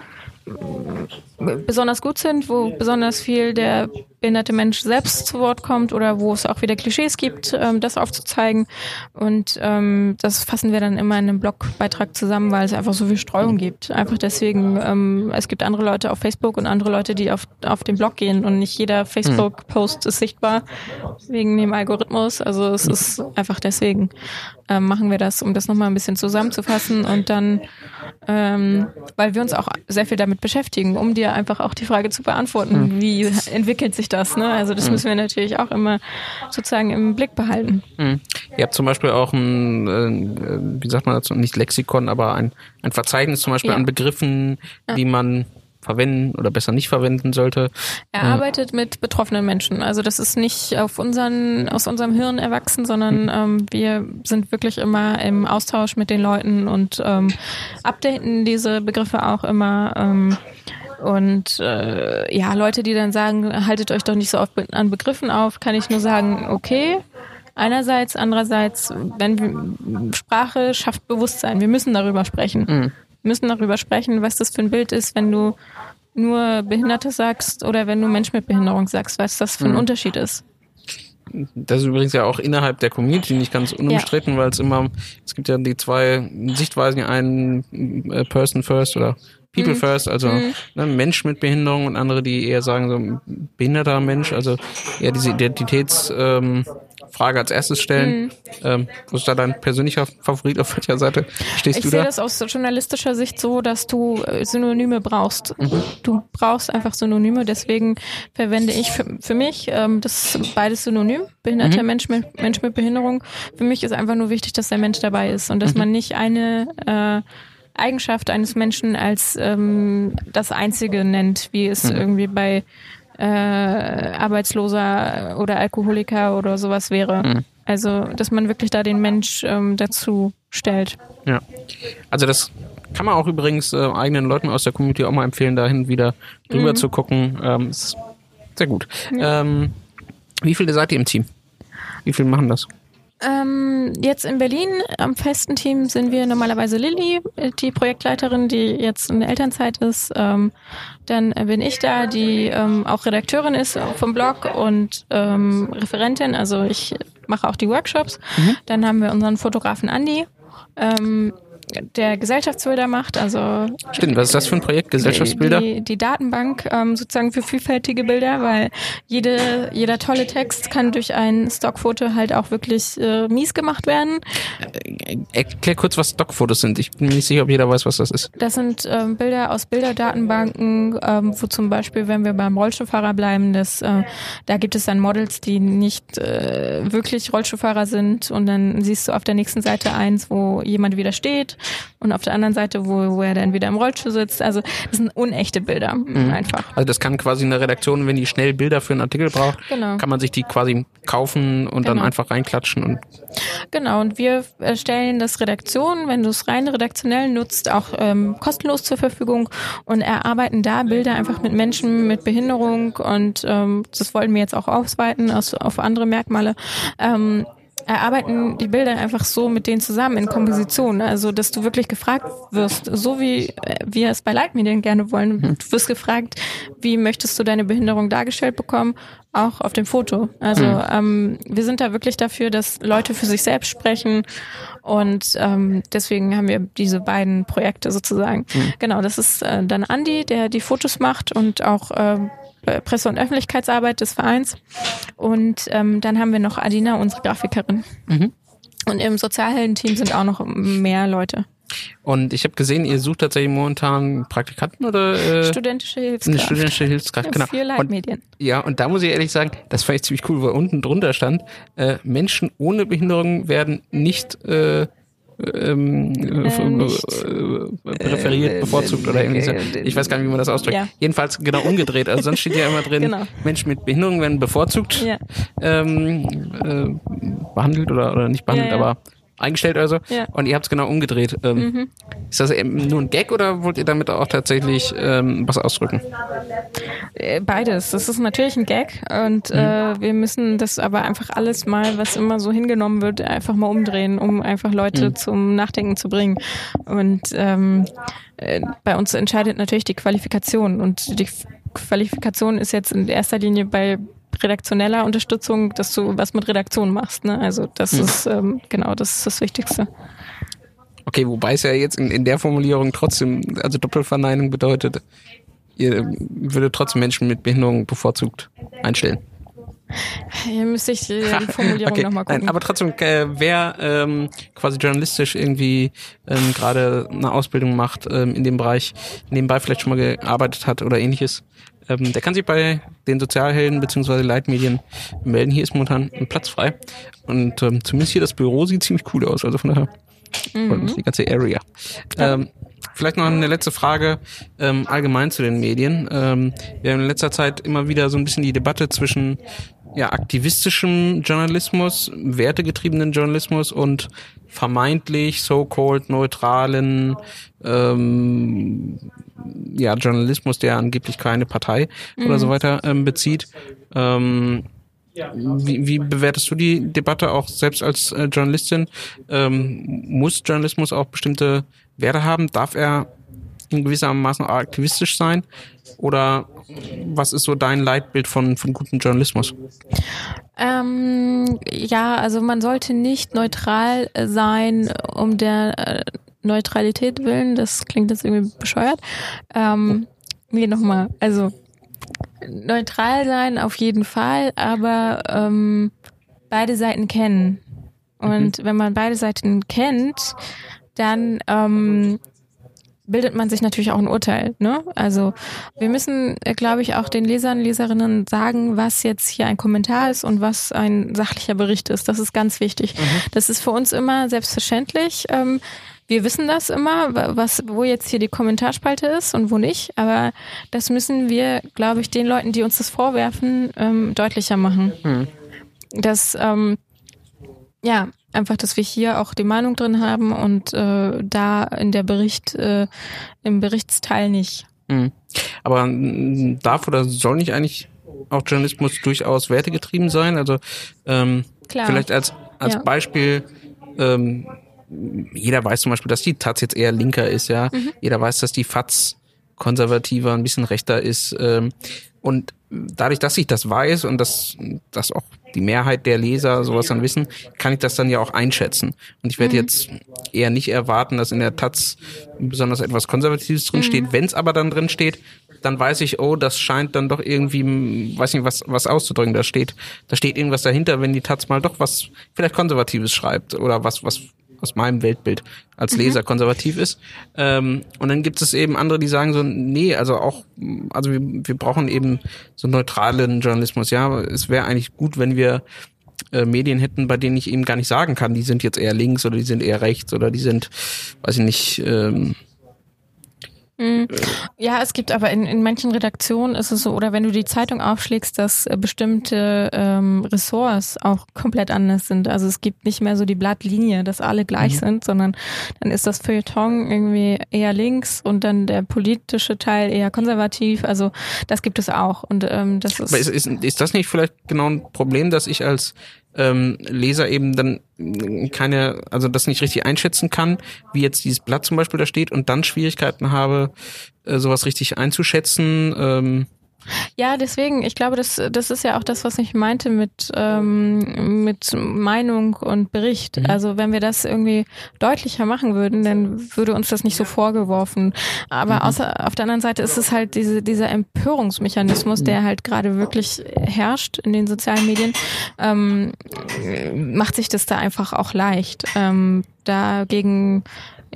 besonders gut sind, wo besonders viel der behinderte Mensch selbst zu Wort kommt oder wo es auch wieder Klischees gibt, ähm, das aufzuzeigen. Und ähm, das fassen wir dann immer in einem Blogbeitrag zusammen, weil es einfach so viel Streuung gibt. Einfach deswegen, ähm, es gibt andere Leute auf Facebook und andere Leute, die auf, auf den Blog gehen und nicht jeder Facebook-Post ist sichtbar wegen dem Algorithmus. Also es ist einfach deswegen ähm, machen wir das, um das nochmal ein bisschen zusammenzufassen und dann, ähm, weil wir uns auch sehr viel damit beschäftigen, um dir einfach auch die Frage zu beantworten, mhm. wie entwickelt sich das? Ne? Also das mhm. müssen wir natürlich auch immer sozusagen im Blick behalten.
Mhm. Ihr habt zum Beispiel auch ein, äh, wie sagt man dazu, nicht Lexikon, aber ein, ein Verzeichnis zum Beispiel ja. an Begriffen, ja. die man verwenden oder besser nicht verwenden sollte.
Er äh, arbeitet mit betroffenen Menschen. Also das ist nicht auf unseren, aus unserem Hirn erwachsen, sondern mhm. ähm, wir sind wirklich immer im Austausch mit den Leuten und ähm, updaten diese Begriffe auch immer. Ähm, und äh, ja, Leute, die dann sagen, haltet euch doch nicht so oft an Begriffen auf, kann ich nur sagen, okay. Einerseits, andererseits, wenn Sprache schafft Bewusstsein, wir müssen darüber sprechen. Mhm müssen darüber sprechen, was das für ein Bild ist, wenn du nur Behinderte sagst oder wenn du Mensch mit Behinderung sagst, was das für ein mhm. Unterschied ist.
Das ist übrigens ja auch innerhalb der Community nicht ganz unumstritten, ja. weil es immer, es gibt ja die zwei Sichtweisen, einen äh, Person First oder People mhm. First, also mhm. ne, Mensch mit Behinderung und andere, die eher sagen so behinderter Mensch, also eher diese Identitäts ähm, Frage als erstes stellen. Mhm. Ähm, wo ist da dein persönlicher Favorit? Auf welcher Seite stehst
ich
du da?
Ich sehe das aus journalistischer Sicht so, dass du äh, Synonyme brauchst. Mhm. Du brauchst einfach Synonyme, deswegen verwende ich für, für mich ähm, das beides synonym, behinderter mhm. Mensch, mit, Mensch mit Behinderung. Für mich ist einfach nur wichtig, dass der Mensch dabei ist und dass mhm. man nicht eine äh, Eigenschaft eines Menschen als ähm, das Einzige nennt, wie es mhm. irgendwie bei äh, Arbeitsloser oder Alkoholiker oder sowas wäre. Mhm. Also, dass man wirklich da den Mensch ähm, dazu stellt.
Ja. Also das kann man auch übrigens äh, eigenen Leuten aus der Community auch mal empfehlen, dahin wieder drüber mhm. zu gucken. Ähm, ist sehr gut. Ja. Ähm, wie viele seid ihr im Team? Wie viele machen das?
Ähm, jetzt in Berlin am festen Team sind wir normalerweise Lilly, die Projektleiterin, die jetzt in der Elternzeit ist. Ähm, dann bin ich da, die ähm, auch Redakteurin ist vom Blog und ähm, Referentin. Also ich mache auch die Workshops. Mhm. Dann haben wir unseren Fotografen Andi. Ähm, der Gesellschaftsbilder macht. Also
Stimmt, was ist das für ein Projekt, Gesellschaftsbilder?
Die, die Datenbank ähm, sozusagen für vielfältige Bilder, weil jede, jeder tolle Text kann durch ein Stockfoto halt auch wirklich äh, mies gemacht werden.
Äh, erklär kurz, was Stockfotos sind. Ich bin mir nicht sicher, ob jeder weiß, was das ist.
Das sind ähm, Bilder aus Bilderdatenbanken, ähm, wo zum Beispiel, wenn wir beim Rollstuhlfahrer bleiben, das, äh, da gibt es dann Models, die nicht äh, wirklich Rollstuhlfahrer sind und dann siehst du auf der nächsten Seite eins, wo jemand wieder steht und auf der anderen Seite, wo, wo er dann wieder im Rollstuhl sitzt. Also das sind unechte Bilder mhm. einfach.
Also das kann quasi eine Redaktion, wenn die schnell Bilder für einen Artikel braucht, genau. kann man sich die quasi kaufen und genau. dann einfach reinklatschen und
Genau, und wir stellen das Redaktion, wenn du es rein redaktionell nutzt, auch ähm, kostenlos zur Verfügung und erarbeiten da Bilder einfach mit Menschen mit Behinderung und ähm, das wollen wir jetzt auch ausweiten aus, auf andere Merkmale. Ähm, erarbeiten die Bilder einfach so mit denen zusammen in Komposition. Also, dass du wirklich gefragt wirst, so wie äh, wir es bei Leitmedien gerne wollen. Mhm. Du wirst gefragt, wie möchtest du deine Behinderung dargestellt bekommen? Auch auf dem Foto. Also, mhm. ähm, wir sind da wirklich dafür, dass Leute für sich selbst sprechen. Und ähm, deswegen haben wir diese beiden Projekte sozusagen. Mhm. Genau, das ist äh, dann Andi, der die Fotos macht und auch äh, Presse- und Öffentlichkeitsarbeit des Vereins. Und ähm, dann haben wir noch Adina, unsere Grafikerin. Mhm. Und im Sozialhelden-Team sind auch noch mehr Leute.
Und ich habe gesehen, ihr sucht tatsächlich momentan Praktikanten oder
äh, studentische Hilfskraft.
Eine studentische Hilfskraft, genau.
Für Leitmedien.
Und, ja, und da muss ich ehrlich sagen, das fand ich ziemlich cool, weil unten drunter stand, äh, Menschen ohne Behinderung werden nicht äh, ähm, äh, äh, präferiert, äh, bevorzugt oder irgendwie so. Ich weiß gar nicht, wie man das ausdrückt. Ja. Jedenfalls genau umgedreht. Also sonst steht ja immer drin, genau. Menschen mit Behinderung werden bevorzugt ja. ähm, äh, behandelt oder, oder nicht behandelt, ja, aber eingestellt oder so.
Ja.
Und ihr habt es genau umgedreht. Ähm,
Mhm.
Ist das eben nur ein Gag oder wollt ihr damit auch tatsächlich ähm, was ausdrücken?
Äh, Beides. Das ist natürlich ein Gag und
Mhm.
äh, wir müssen das aber einfach alles mal, was immer so hingenommen wird, einfach mal umdrehen, um einfach Leute
Mhm.
zum Nachdenken zu bringen. Und ähm, äh, bei uns entscheidet natürlich die Qualifikation und die Qualifikation ist jetzt in erster Linie bei redaktioneller Unterstützung, dass du was mit Redaktion machst. Ne? Also das
Mhm.
ist ähm, genau das ist das Wichtigste.
Okay, wobei es ja jetzt in, in der Formulierung trotzdem, also Doppelverneinung bedeutet, ihr würdet trotzdem Menschen mit Behinderung bevorzugt einstellen.
Hier müsste ich äh, die Formulierung
okay.
nochmal gucken.
Nein, aber trotzdem, äh, wer ähm, quasi journalistisch irgendwie ähm, gerade eine Ausbildung macht ähm, in dem Bereich, nebenbei vielleicht schon mal gearbeitet hat oder ähnliches, ähm, der kann sich bei den Sozialhelden bzw. Leitmedien melden. Hier ist momentan ein Platz frei. Und ähm, zumindest hier das Büro sieht ziemlich cool aus. Also von daher, und die ganze Area. Ähm, Vielleicht noch eine letzte Frage ähm, allgemein zu den Medien. Ähm, wir haben in letzter Zeit immer wieder so ein bisschen die Debatte zwischen ja, aktivistischem Journalismus, wertegetriebenen Journalismus und vermeintlich so-called neutralen ähm, ja, Journalismus, der angeblich keine Partei oder so weiter ähm, bezieht. Ähm, wie, wie bewertest du die Debatte auch selbst als äh, Journalistin? Ähm, muss Journalismus auch bestimmte Werte haben? Darf er in gewissermaßen aktivistisch sein? Oder was ist so dein Leitbild von, von gutem Journalismus?
Ähm, ja, also man sollte nicht neutral äh, sein um der äh, Neutralität willen. Das klingt jetzt irgendwie bescheuert. Ähm, nee, nochmal. Also neutral sein auf jeden Fall, aber ähm, beide Seiten kennen. Und wenn man beide Seiten kennt, dann ähm, bildet man sich natürlich auch ein Urteil. Ne? Also wir müssen, äh, glaube ich, auch den Lesern, Leserinnen sagen, was jetzt hier ein Kommentar ist und was ein sachlicher Bericht ist. Das ist ganz wichtig. Das ist für uns immer selbstverständlich. Ähm, wir wissen das immer, wa- was, wo jetzt hier die Kommentarspalte ist und wo nicht. Aber das müssen wir, glaube ich, den Leuten, die uns das vorwerfen, ähm, deutlicher machen. Dass ähm, ja, einfach, dass wir hier auch die Meinung drin haben und äh, da in der Bericht, äh, im Berichtsteil nicht.
Mhm. Aber mm, darf oder soll nicht eigentlich auch Journalismus durchaus wertegetrieben sein? Also ähm,
Klar.
vielleicht als, als
Ja.
Beispiel, ähm, jeder weiß zum Beispiel, dass die Taz jetzt eher linker ist, ja.
Mhm.
Jeder weiß, dass die FAZ konservativer, ein bisschen rechter ist. Ähm, und dadurch, dass ich das weiß und dass, dass auch die Mehrheit der Leser sowas dann wissen, kann ich das dann ja auch einschätzen. Und ich werde
Mhm.
jetzt eher nicht erwarten, dass in der Taz besonders etwas Konservatives drin steht. Wenn es aber dann drin steht, dann weiß ich, oh, das scheint dann doch irgendwie, m, weiß nicht, was, was auszudrücken. Da steht, da steht irgendwas dahinter, wenn die Taz mal doch was vielleicht Konservatives schreibt oder was, was aus meinem Weltbild als Leser konservativ ist. Ähm, und dann gibt es eben andere, die sagen so, nee, also auch, also wir, wir brauchen eben so neutralen Journalismus. Ja, es wäre eigentlich gut, wenn wir äh, Medien hätten, bei denen ich eben gar nicht sagen kann, die sind jetzt eher links oder die sind eher rechts oder die sind, weiß ich nicht, ähm,
Ja, es gibt aber in, in manchen Redaktionen ist es so, oder wenn du die Zeitung aufschlägst, dass äh, bestimmte ähm, Ressorts auch komplett anders sind. Also es gibt nicht mehr so die Blattlinie, dass alle gleich sind, sondern dann ist das Feuilleton irgendwie eher links und dann der politische Teil eher konservativ. Also das gibt es auch. Und ähm, das ist,
Aber ist, ist, ist das nicht vielleicht genau ein Problem, dass ich als ähm, Leser eben dann keine, also das nicht richtig einschätzen kann, wie jetzt dieses Blatt zum Beispiel da steht und dann Schwierigkeiten habe, äh, sowas richtig einzuschätzen? Ähm,
Ja, deswegen, ich glaube, das, das ist ja auch das, was ich meinte mit, ähm, mit Meinung und Bericht. Also wenn wir das irgendwie deutlicher machen würden, dann würde uns das nicht so vorgeworfen. Aber außer auf der anderen Seite ist es halt diese, dieser Empörungsmechanismus, der halt gerade wirklich herrscht in den sozialen Medien, ähm, macht sich das da einfach auch leicht. Ähm, dagegen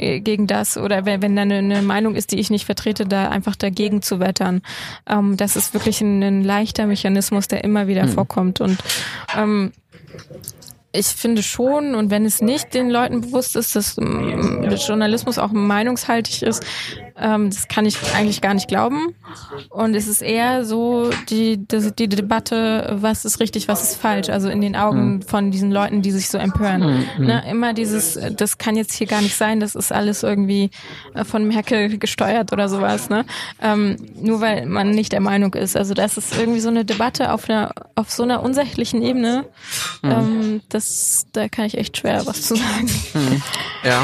gegen das oder wenn, wenn da eine, eine Meinung ist, die ich nicht vertrete, da einfach dagegen zu wettern. Ähm, das ist wirklich ein, ein leichter Mechanismus, der immer wieder vorkommt und ähm, ich finde schon, und wenn es nicht den Leuten bewusst ist, dass ähm, Journalismus auch meinungshaltig ist, Ähm, das kann ich eigentlich gar nicht glauben. Und es ist eher so die, die, die Debatte, was ist richtig, was ist falsch. Also in den Augen mhm. von diesen Leuten, die sich so empören. Mhm. Ne? Immer dieses, das kann jetzt hier gar nicht sein, das ist alles irgendwie äh, von Merkel gesteuert oder sowas. Ne? Ähm, nur weil man nicht der Meinung ist. Also das ist irgendwie so eine Debatte auf einer, auf so einer unsächlichen Ebene. Mhm. Ähm, das, da kann ich echt schwer was zu sagen.
Mhm. Ja,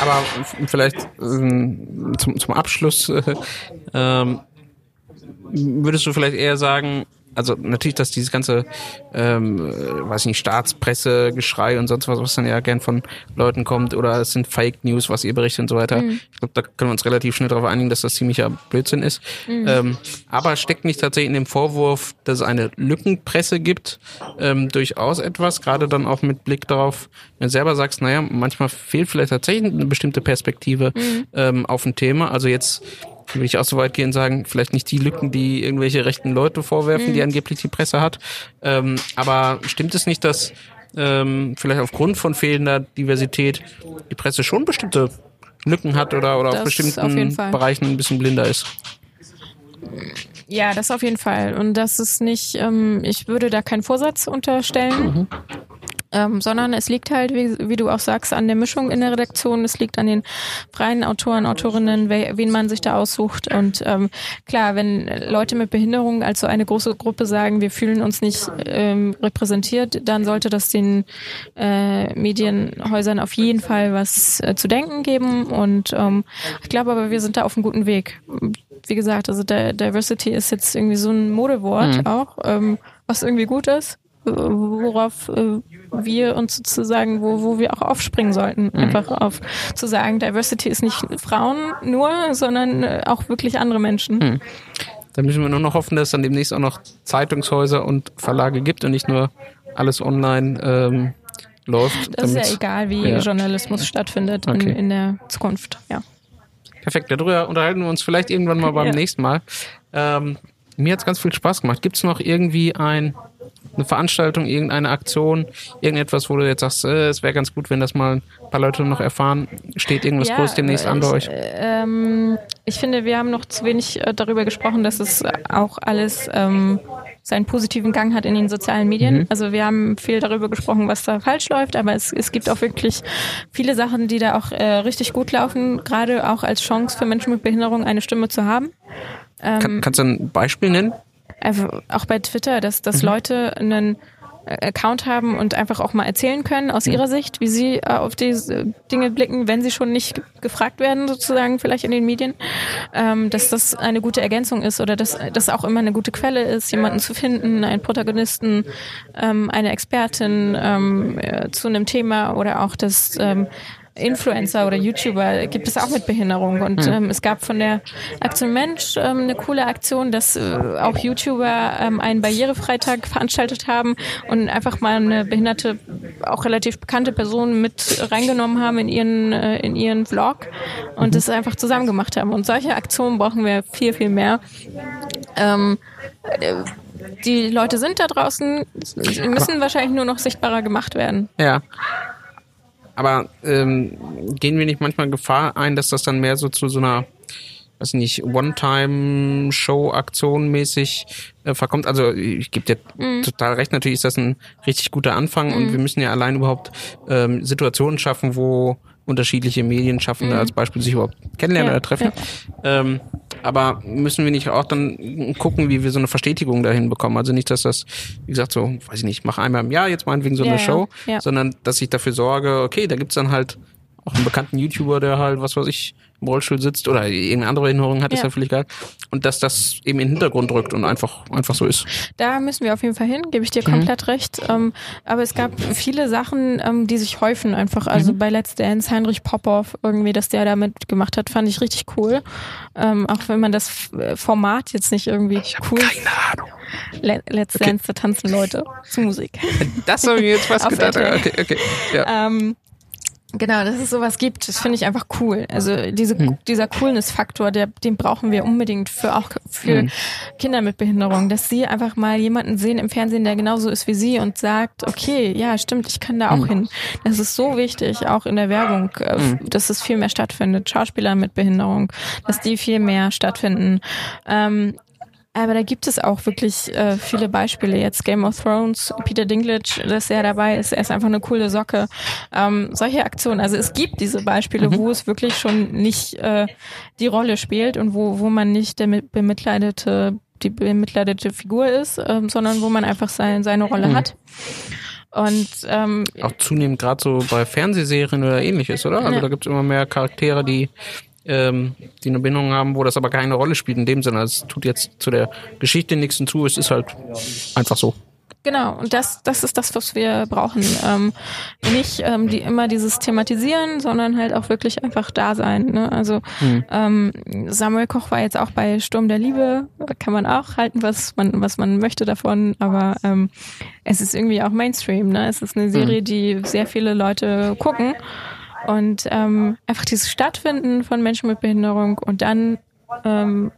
aber vielleicht ähm, zum, zum Abschluss, äh, ähm, würdest du vielleicht eher sagen, also natürlich, dass dieses ganze, ähm, äh, weiß nicht, Staatspresse, Geschrei und sonst was, was dann ja gern von Leuten kommt, oder es sind Fake News, was ihr berichtet und so weiter. Mhm. Ich glaube, da können wir uns relativ schnell darauf einigen, dass das ziemlicher Blödsinn ist. Mhm. Ähm, aber steckt nicht tatsächlich in dem Vorwurf, dass es eine Lückenpresse gibt, ähm, durchaus etwas, gerade dann auch mit Blick darauf, wenn du selber sagst, naja, manchmal fehlt vielleicht tatsächlich eine bestimmte Perspektive mhm. ähm, auf ein Thema. Also jetzt will ich auch so weit gehen und sagen, vielleicht nicht die Lücken, die irgendwelche rechten Leute vorwerfen, mhm. die angeblich die Presse hat. Ähm, aber stimmt es nicht, dass ähm, vielleicht aufgrund von fehlender Diversität die Presse schon bestimmte Lücken hat oder, oder auf bestimmten auf Bereichen ein bisschen blinder ist?
Ja, das auf jeden Fall. Und das ist nicht, ähm, ich würde da keinen Vorsatz unterstellen. Mhm ähm, sondern es liegt halt, wie, wie, du auch sagst, an der Mischung in der Redaktion. Es liegt an den freien Autoren, Autorinnen, we, wen man sich da aussucht. Und ähm, klar, wenn Leute mit Behinderung als so eine große Gruppe sagen, wir fühlen uns nicht ähm, repräsentiert, dann sollte das den äh, Medienhäusern auf jeden Fall was äh, zu denken geben. Und ähm, ich glaube aber, wir sind da auf einem guten Weg. Wie gesagt, also Diversity ist jetzt irgendwie so ein Modewort mhm. auch, ähm, was irgendwie gut ist worauf äh, wir uns sozusagen, wo, wo wir auch aufspringen sollten. Mhm. Einfach auf zu sagen, Diversity ist nicht Frauen nur, sondern äh, auch wirklich andere Menschen. Mhm.
Da müssen wir nur noch hoffen, dass es dann demnächst auch noch Zeitungshäuser und Verlage gibt und nicht nur alles online ähm, läuft.
Das ist ja egal, wie ja. Journalismus stattfindet okay. in, in der Zukunft, ja.
Perfekt, darüber unterhalten wir uns vielleicht irgendwann mal beim ja. nächsten Mal. Ähm, mir hat es ganz viel Spaß gemacht. Gibt es noch irgendwie ein eine Veranstaltung, irgendeine Aktion, irgendetwas, wo du jetzt sagst, äh, es wäre ganz gut, wenn das mal ein paar Leute noch erfahren. Steht irgendwas ja, Großes demnächst an bei euch?
Ähm, ich finde, wir haben noch zu wenig äh, darüber gesprochen, dass es auch alles ähm, seinen positiven Gang hat in den sozialen Medien. Mhm. Also wir haben viel darüber gesprochen, was da falsch läuft, aber es, es gibt auch wirklich viele Sachen, die da auch äh, richtig gut laufen, gerade auch als Chance für Menschen mit Behinderung eine Stimme zu haben.
Ähm, Kann, kannst du ein Beispiel nennen?
Also auch bei Twitter, dass, dass mhm. Leute einen Account haben und einfach auch mal erzählen können aus ihrer Sicht, wie sie äh, auf diese Dinge blicken, wenn sie schon nicht gefragt werden, sozusagen vielleicht in den Medien, ähm, dass das eine gute Ergänzung ist oder dass das auch immer eine gute Quelle ist, jemanden zu finden, einen Protagonisten, ähm, eine Expertin ähm, äh, zu einem Thema oder auch das ähm, Influencer oder YouTuber gibt es auch mit Behinderung. Und hm. ähm, es gab von der Aktion Mensch ähm, eine coole Aktion, dass äh, auch YouTuber ähm, einen Barrierefreitag veranstaltet haben und einfach mal eine behinderte, auch relativ bekannte Person mit reingenommen haben in ihren, äh, in ihren Vlog und mhm. das einfach zusammen gemacht haben. Und solche Aktionen brauchen wir viel, viel mehr. Ähm, äh, die Leute sind da draußen, sie müssen wahrscheinlich nur noch sichtbarer gemacht werden.
Ja. Aber ähm, gehen wir nicht manchmal Gefahr ein, dass das dann mehr so zu so einer weiß nicht, One-Time-Show-Aktion mäßig äh, verkommt. Also ich gebe dir mm. total recht, natürlich ist das ein richtig guter Anfang mm. und mhm. wir müssen ja allein überhaupt ähm, Situationen schaffen, wo unterschiedliche Medienschaffende mhm. als Beispiel sich überhaupt kennenlernen ja, oder treffen. Ja. Ähm, aber müssen wir nicht auch dann gucken, wie wir so eine Verstetigung dahin bekommen? Also nicht, dass das, wie gesagt, so, weiß ich nicht, mach einmal im Jahr jetzt meinetwegen so ja, eine Show, sondern dass ich dafür sorge, okay, da gibt's dann halt auch einen bekannten YouTuber, der halt, was weiß ich, im Rollstuhl sitzt oder irgendeine andere Erinnerung hat, ja. ist ja völlig geil. Und dass das eben in den Hintergrund rückt und einfach, einfach so ist.
Da müssen wir auf jeden Fall hin, gebe ich dir mhm. komplett recht. Ähm, aber es gab viele Sachen, ähm, die sich häufen einfach. Also mhm. bei Let's Dance, Heinrich Popov, irgendwie, dass der damit gemacht hat, fand ich richtig cool. Ähm, auch wenn man das Format jetzt nicht irgendwie ich cool.
Keine Ahnung.
Le Let's okay. Dance, da tanzen Leute zu Musik.
Das habe ich mir jetzt fast gedacht. Okay, okay. Ja.
Genau, dass es sowas gibt, das finde ich einfach cool. Also diese, hm. dieser Coolness-Faktor, der, den brauchen wir unbedingt für auch für hm. Kinder mit Behinderung, dass sie einfach mal jemanden sehen im Fernsehen, der genauso ist wie sie und sagt, okay, ja, stimmt, ich kann da auch hm. hin. Das ist so wichtig, auch in der Werbung, äh, hm. dass es viel mehr stattfindet. Schauspieler mit Behinderung, dass die viel mehr stattfinden. Ähm, aber da gibt es auch wirklich äh, viele Beispiele. Jetzt Game of Thrones, Peter Dinklage, dass er dabei ist, er ist einfach eine coole Socke. Ähm, solche Aktionen. Also es gibt diese Beispiele, mhm. wo es wirklich schon nicht äh, die Rolle spielt und wo, wo man nicht der bemitleidete, die bemitleidete Figur ist, ähm, sondern wo man einfach sein, seine Rolle mhm. hat. Und ähm,
auch zunehmend gerade so bei Fernsehserien oder ähnliches, oder? Also ja. da gibt es immer mehr Charaktere, die ähm, die eine Bindung haben, wo das aber keine Rolle spielt in dem Sinne. Es tut jetzt zu der Geschichte nichts hinzu, es ist halt einfach so.
Genau, und das, das ist das, was wir brauchen. Ähm, nicht ähm, die immer dieses Thematisieren, sondern halt auch wirklich einfach da sein. Ne? Also hm. ähm, Samuel Koch war jetzt auch bei Sturm der Liebe, kann man auch halten, was man, was man möchte davon, aber ähm, es ist irgendwie auch Mainstream. Ne? Es ist eine Serie, hm. die sehr viele Leute gucken. Und ähm, einfach dieses Stattfinden von Menschen mit Behinderung und dann ähm,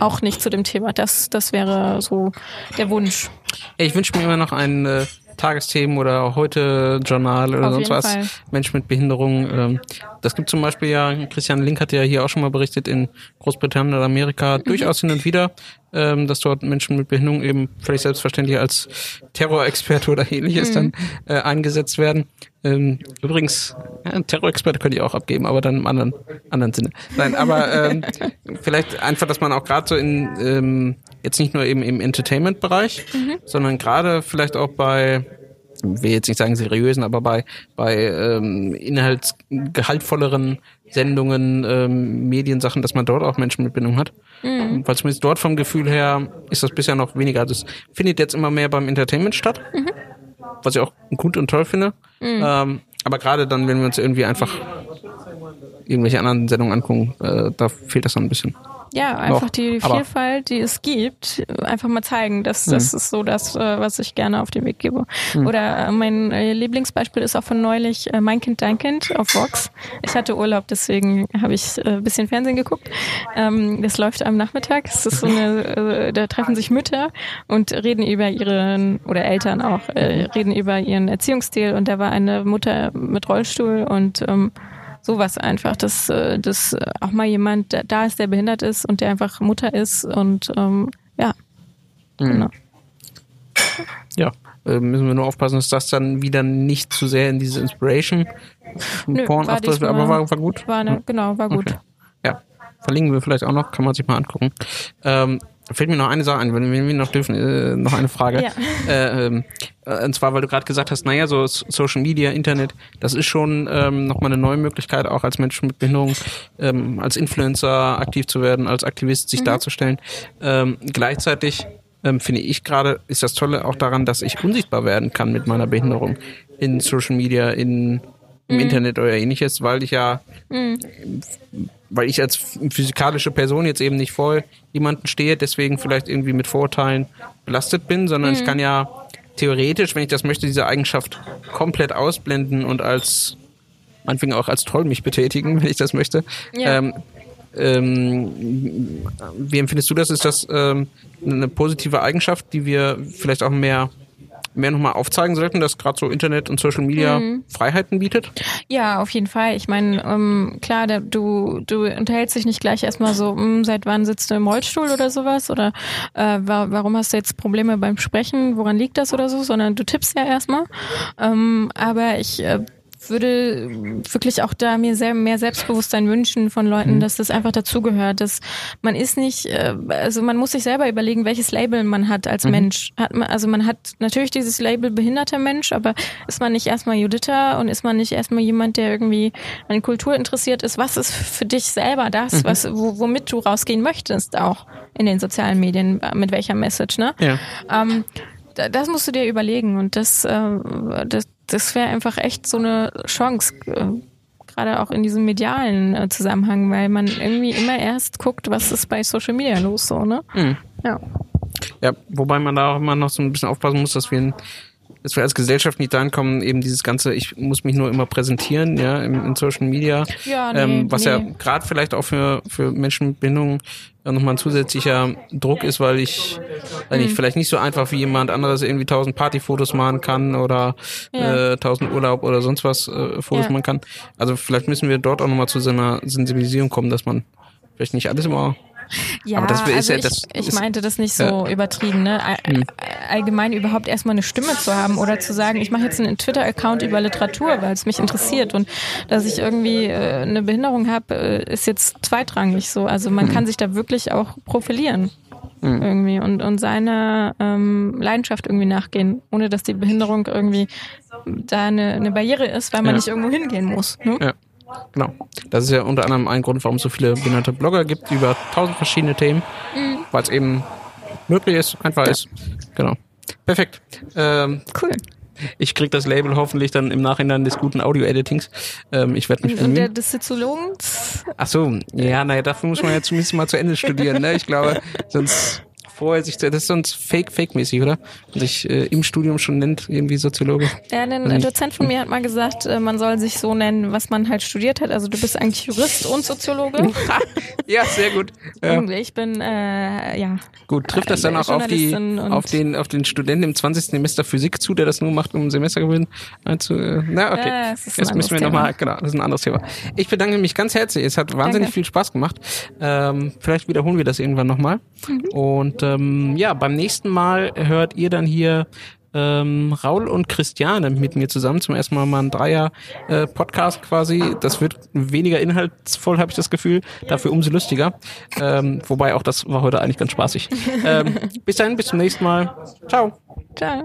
auch nicht zu dem Thema. Das, das wäre so der Wunsch.
Ich wünsche mir immer noch ein äh, Tagesthemen oder heute Journal oder Auf sonst was. Fall. Mensch mit Behinderung. Ähm, das gibt zum Beispiel ja, Christian Link hat ja hier auch schon mal berichtet, in Großbritannien oder Amerika mhm. durchaus hin und wieder, ähm, dass dort Menschen mit Behinderung eben völlig selbstverständlich als Terrorexperte oder ähnliches mhm. dann äh, eingesetzt werden. Ähm, übrigens, ja, Terrorexperte könnte ich auch abgeben, aber dann im anderen, anderen Sinne. Nein, aber ähm, vielleicht einfach, dass man auch gerade so in ähm, jetzt nicht nur eben im Entertainment-Bereich, mhm. sondern gerade vielleicht auch bei will jetzt nicht sagen seriösen, aber bei bei ähm, inhaltsgehaltvolleren Sendungen, ähm, Mediensachen, dass man dort auch Menschen mit Bindung hat. Mhm. Weil zumindest dort vom Gefühl her ist das bisher noch weniger. Das findet jetzt immer mehr beim Entertainment statt. Mhm was ich auch gut und toll finde. Mhm. Ähm, aber gerade dann, wenn wir uns irgendwie einfach irgendwelche anderen Sendungen angucken, äh, da fehlt das dann ein bisschen.
Ja, einfach noch. die Vielfalt, die es gibt, einfach mal zeigen. Das, das mhm. ist so das, äh, was ich gerne auf den Weg gebe. Mhm. Oder äh, mein äh, Lieblingsbeispiel ist auch von neulich Mein Kind, Dein Kind auf Vox. Ich hatte Urlaub, deswegen habe ich ein bisschen Fernsehen geguckt. Ähm, das läuft am Nachmittag. Es ist so eine, da treffen sich Mütter und reden über ihren, oder Eltern auch, reden über ihren Erziehungsstil. Und da war eine Mutter mit Rollstuhl und ähm, sowas einfach, dass, äh, dass auch mal jemand da ist, der behindert ist und der einfach Mutter ist und ähm, ja. Mhm. Genau.
Ja, äh, müssen wir nur aufpassen, dass das dann wieder nicht zu sehr in diese Inspiration
Nö, Porn war diesmal, aber war, war gut. War eine, genau, war gut. Okay.
Ja, verlinken wir vielleicht auch noch, kann man sich mal angucken. Ähm, fällt mir noch eine Sache ein, wenn wir noch dürfen, äh, noch eine Frage. Ja. Äh, ähm, äh, und zwar, weil du gerade gesagt hast, naja, so Social Media, Internet, das ist schon ähm, nochmal eine neue Möglichkeit, auch als Mensch mit Behinderung, ähm, als Influencer aktiv zu werden, als Aktivist sich mhm. darzustellen. Ähm, gleichzeitig ähm, finde ich gerade, ist das Tolle auch daran, dass ich unsichtbar werden kann mit meiner Behinderung in Social Media, in im mhm. Internet oder ähnliches, weil ich ja, mhm. weil ich als physikalische Person jetzt eben nicht vor jemanden stehe, deswegen vielleicht irgendwie mit Vorurteilen belastet bin, sondern mhm. ich kann ja theoretisch, wenn ich das möchte, diese Eigenschaft komplett ausblenden und als meinetwegen auch als Troll mich betätigen, wenn ich das möchte. Ja. Ähm, ähm, wie empfindest du das? Ist das ähm, eine positive Eigenschaft, die wir vielleicht auch mehr mehr nochmal aufzeigen sollten, dass gerade so Internet und Social Media mhm. Freiheiten bietet?
Ja, auf jeden Fall. Ich meine, ähm, klar, der, du, du unterhältst dich nicht gleich erstmal so, mh, hm, seit wann sitzt du im Rollstuhl oder sowas oder äh, wa warum hast du jetzt Probleme beim Sprechen, woran liegt das oder so, sondern du tippst ja erstmal. Ähm, aber ich äh, würde wirklich auch da mir sehr, mehr Selbstbewusstsein wünschen von Leuten, mhm. dass das einfach dazugehört, dass man ist nicht, äh, also man muss sich selber überlegen, welches Label man hat als mhm. Mensch. Hat man, also man hat natürlich dieses Label behinderter Mensch, aber ist man nicht erstmal Juditha und ist man nicht erstmal jemand, der irgendwie an Kultur interessiert ist? Was ist für dich selber das, mhm. was, wo, womit du rausgehen möchtest auch in den sozialen Medien, mit welcher Message, ne? Ja. Ähm, das musst du dir überlegen und das, äh, das, das wäre einfach echt so eine Chance, äh, gerade auch in diesem medialen äh, Zusammenhang, weil man irgendwie immer erst guckt, was ist bei Social Media los, so, ne? Mhm.
Ja. Ja, wobei man da auch immer noch so ein bisschen aufpassen muss, dass wir dass wir als Gesellschaft nicht dahin kommen, eben dieses ganze, ich muss mich nur immer präsentieren, ja, in, in Social Media.
Ja, nee,
ähm, was
nee.
ja gerade vielleicht auch für, für Menschen mit Behinderung ja nochmal ein zusätzlicher Druck ist, weil ich, weil
Mhm.
ich vielleicht nicht so einfach wie jemand anderes irgendwie tausend Partyfotos machen kann oder
Ja.
äh, tausend Urlaub oder sonst was äh, Fotos
Ja.
machen kann. Also vielleicht müssen wir dort auch nochmal zu so einer Sensibilisierung kommen, dass man vielleicht nicht alles immer
Ja,
Aber das ist
also
ja-
ich,
das
ich
ist-
meinte das nicht so übertrieben, ne? All, Allgemein überhaupt erstmal eine Stimme zu haben oder zu sagen, ich mache jetzt einen Twitter-Account über Literatur, weil es mich interessiert und dass ich irgendwie äh, eine Behinderung habe, äh, ist jetzt zweitrangig so. Also man kann sich da wirklich auch profilieren. Irgendwie und, und seiner ähm, Leidenschaft irgendwie nachgehen, ohne dass die Behinderung irgendwie da eine, eine Barriere ist, weil man
Ja.
nicht irgendwo hingehen muss. Ne?
Ja, genau. Das ist ja unter anderem ein Grund, warum es so viele behinderte Blogger gibt über tausend verschiedene Themen, weil es eben möglich ist, einfach ist. Genau. Perfekt. Ähm,
Cool.
ich krieg das Label hoffentlich dann im Nachhinein des guten Audio-Editings. Ähm, ich werde mich
Und der
bemühen.
des Soziologens
Ach so, ja, naja, dafür muss man ja zumindest mal zu Ende studieren. Ne? Ich glaube, sonst vorher sich, das ist sonst fake, fake-mäßig, oder? Und sich äh, im Studium schon nennt, irgendwie Soziologe.
Ja, ein
Mhm.
Dozent von mir hat mal gesagt, äh, man soll sich so nennen, was man halt studiert hat. Also du bist eigentlich Jurist und Soziologe.
ja, sehr gut. Ja.
Ich bin, äh, ja.
Gut, trifft das dann
Äh,
auch auf die auf den auf den Studenten im 20. Semester Physik zu, der das nur macht, um Semestergewinn einzu. Äh, na okay,
Ja, das ist ein
jetzt müssen wir nochmal, genau, das ist ein anderes Thema. Ich bedanke mich ganz herzlich. Es hat wahnsinnig
Danke.
viel Spaß gemacht. Ähm, vielleicht wiederholen wir das irgendwann nochmal.
Mhm.
Und ähm, ja, beim nächsten Mal hört ihr dann hier ähm, Raul und Christiane mit mir zusammen zum ersten Mal mal ein Dreier äh, quasi. Das wird weniger inhaltsvoll, habe ich das Gefühl, dafür umso lustiger. Ähm, wobei auch das war heute eigentlich ganz spaßig. ähm, bis dahin, bis zum nächsten Mal. Ciao.
Ciao.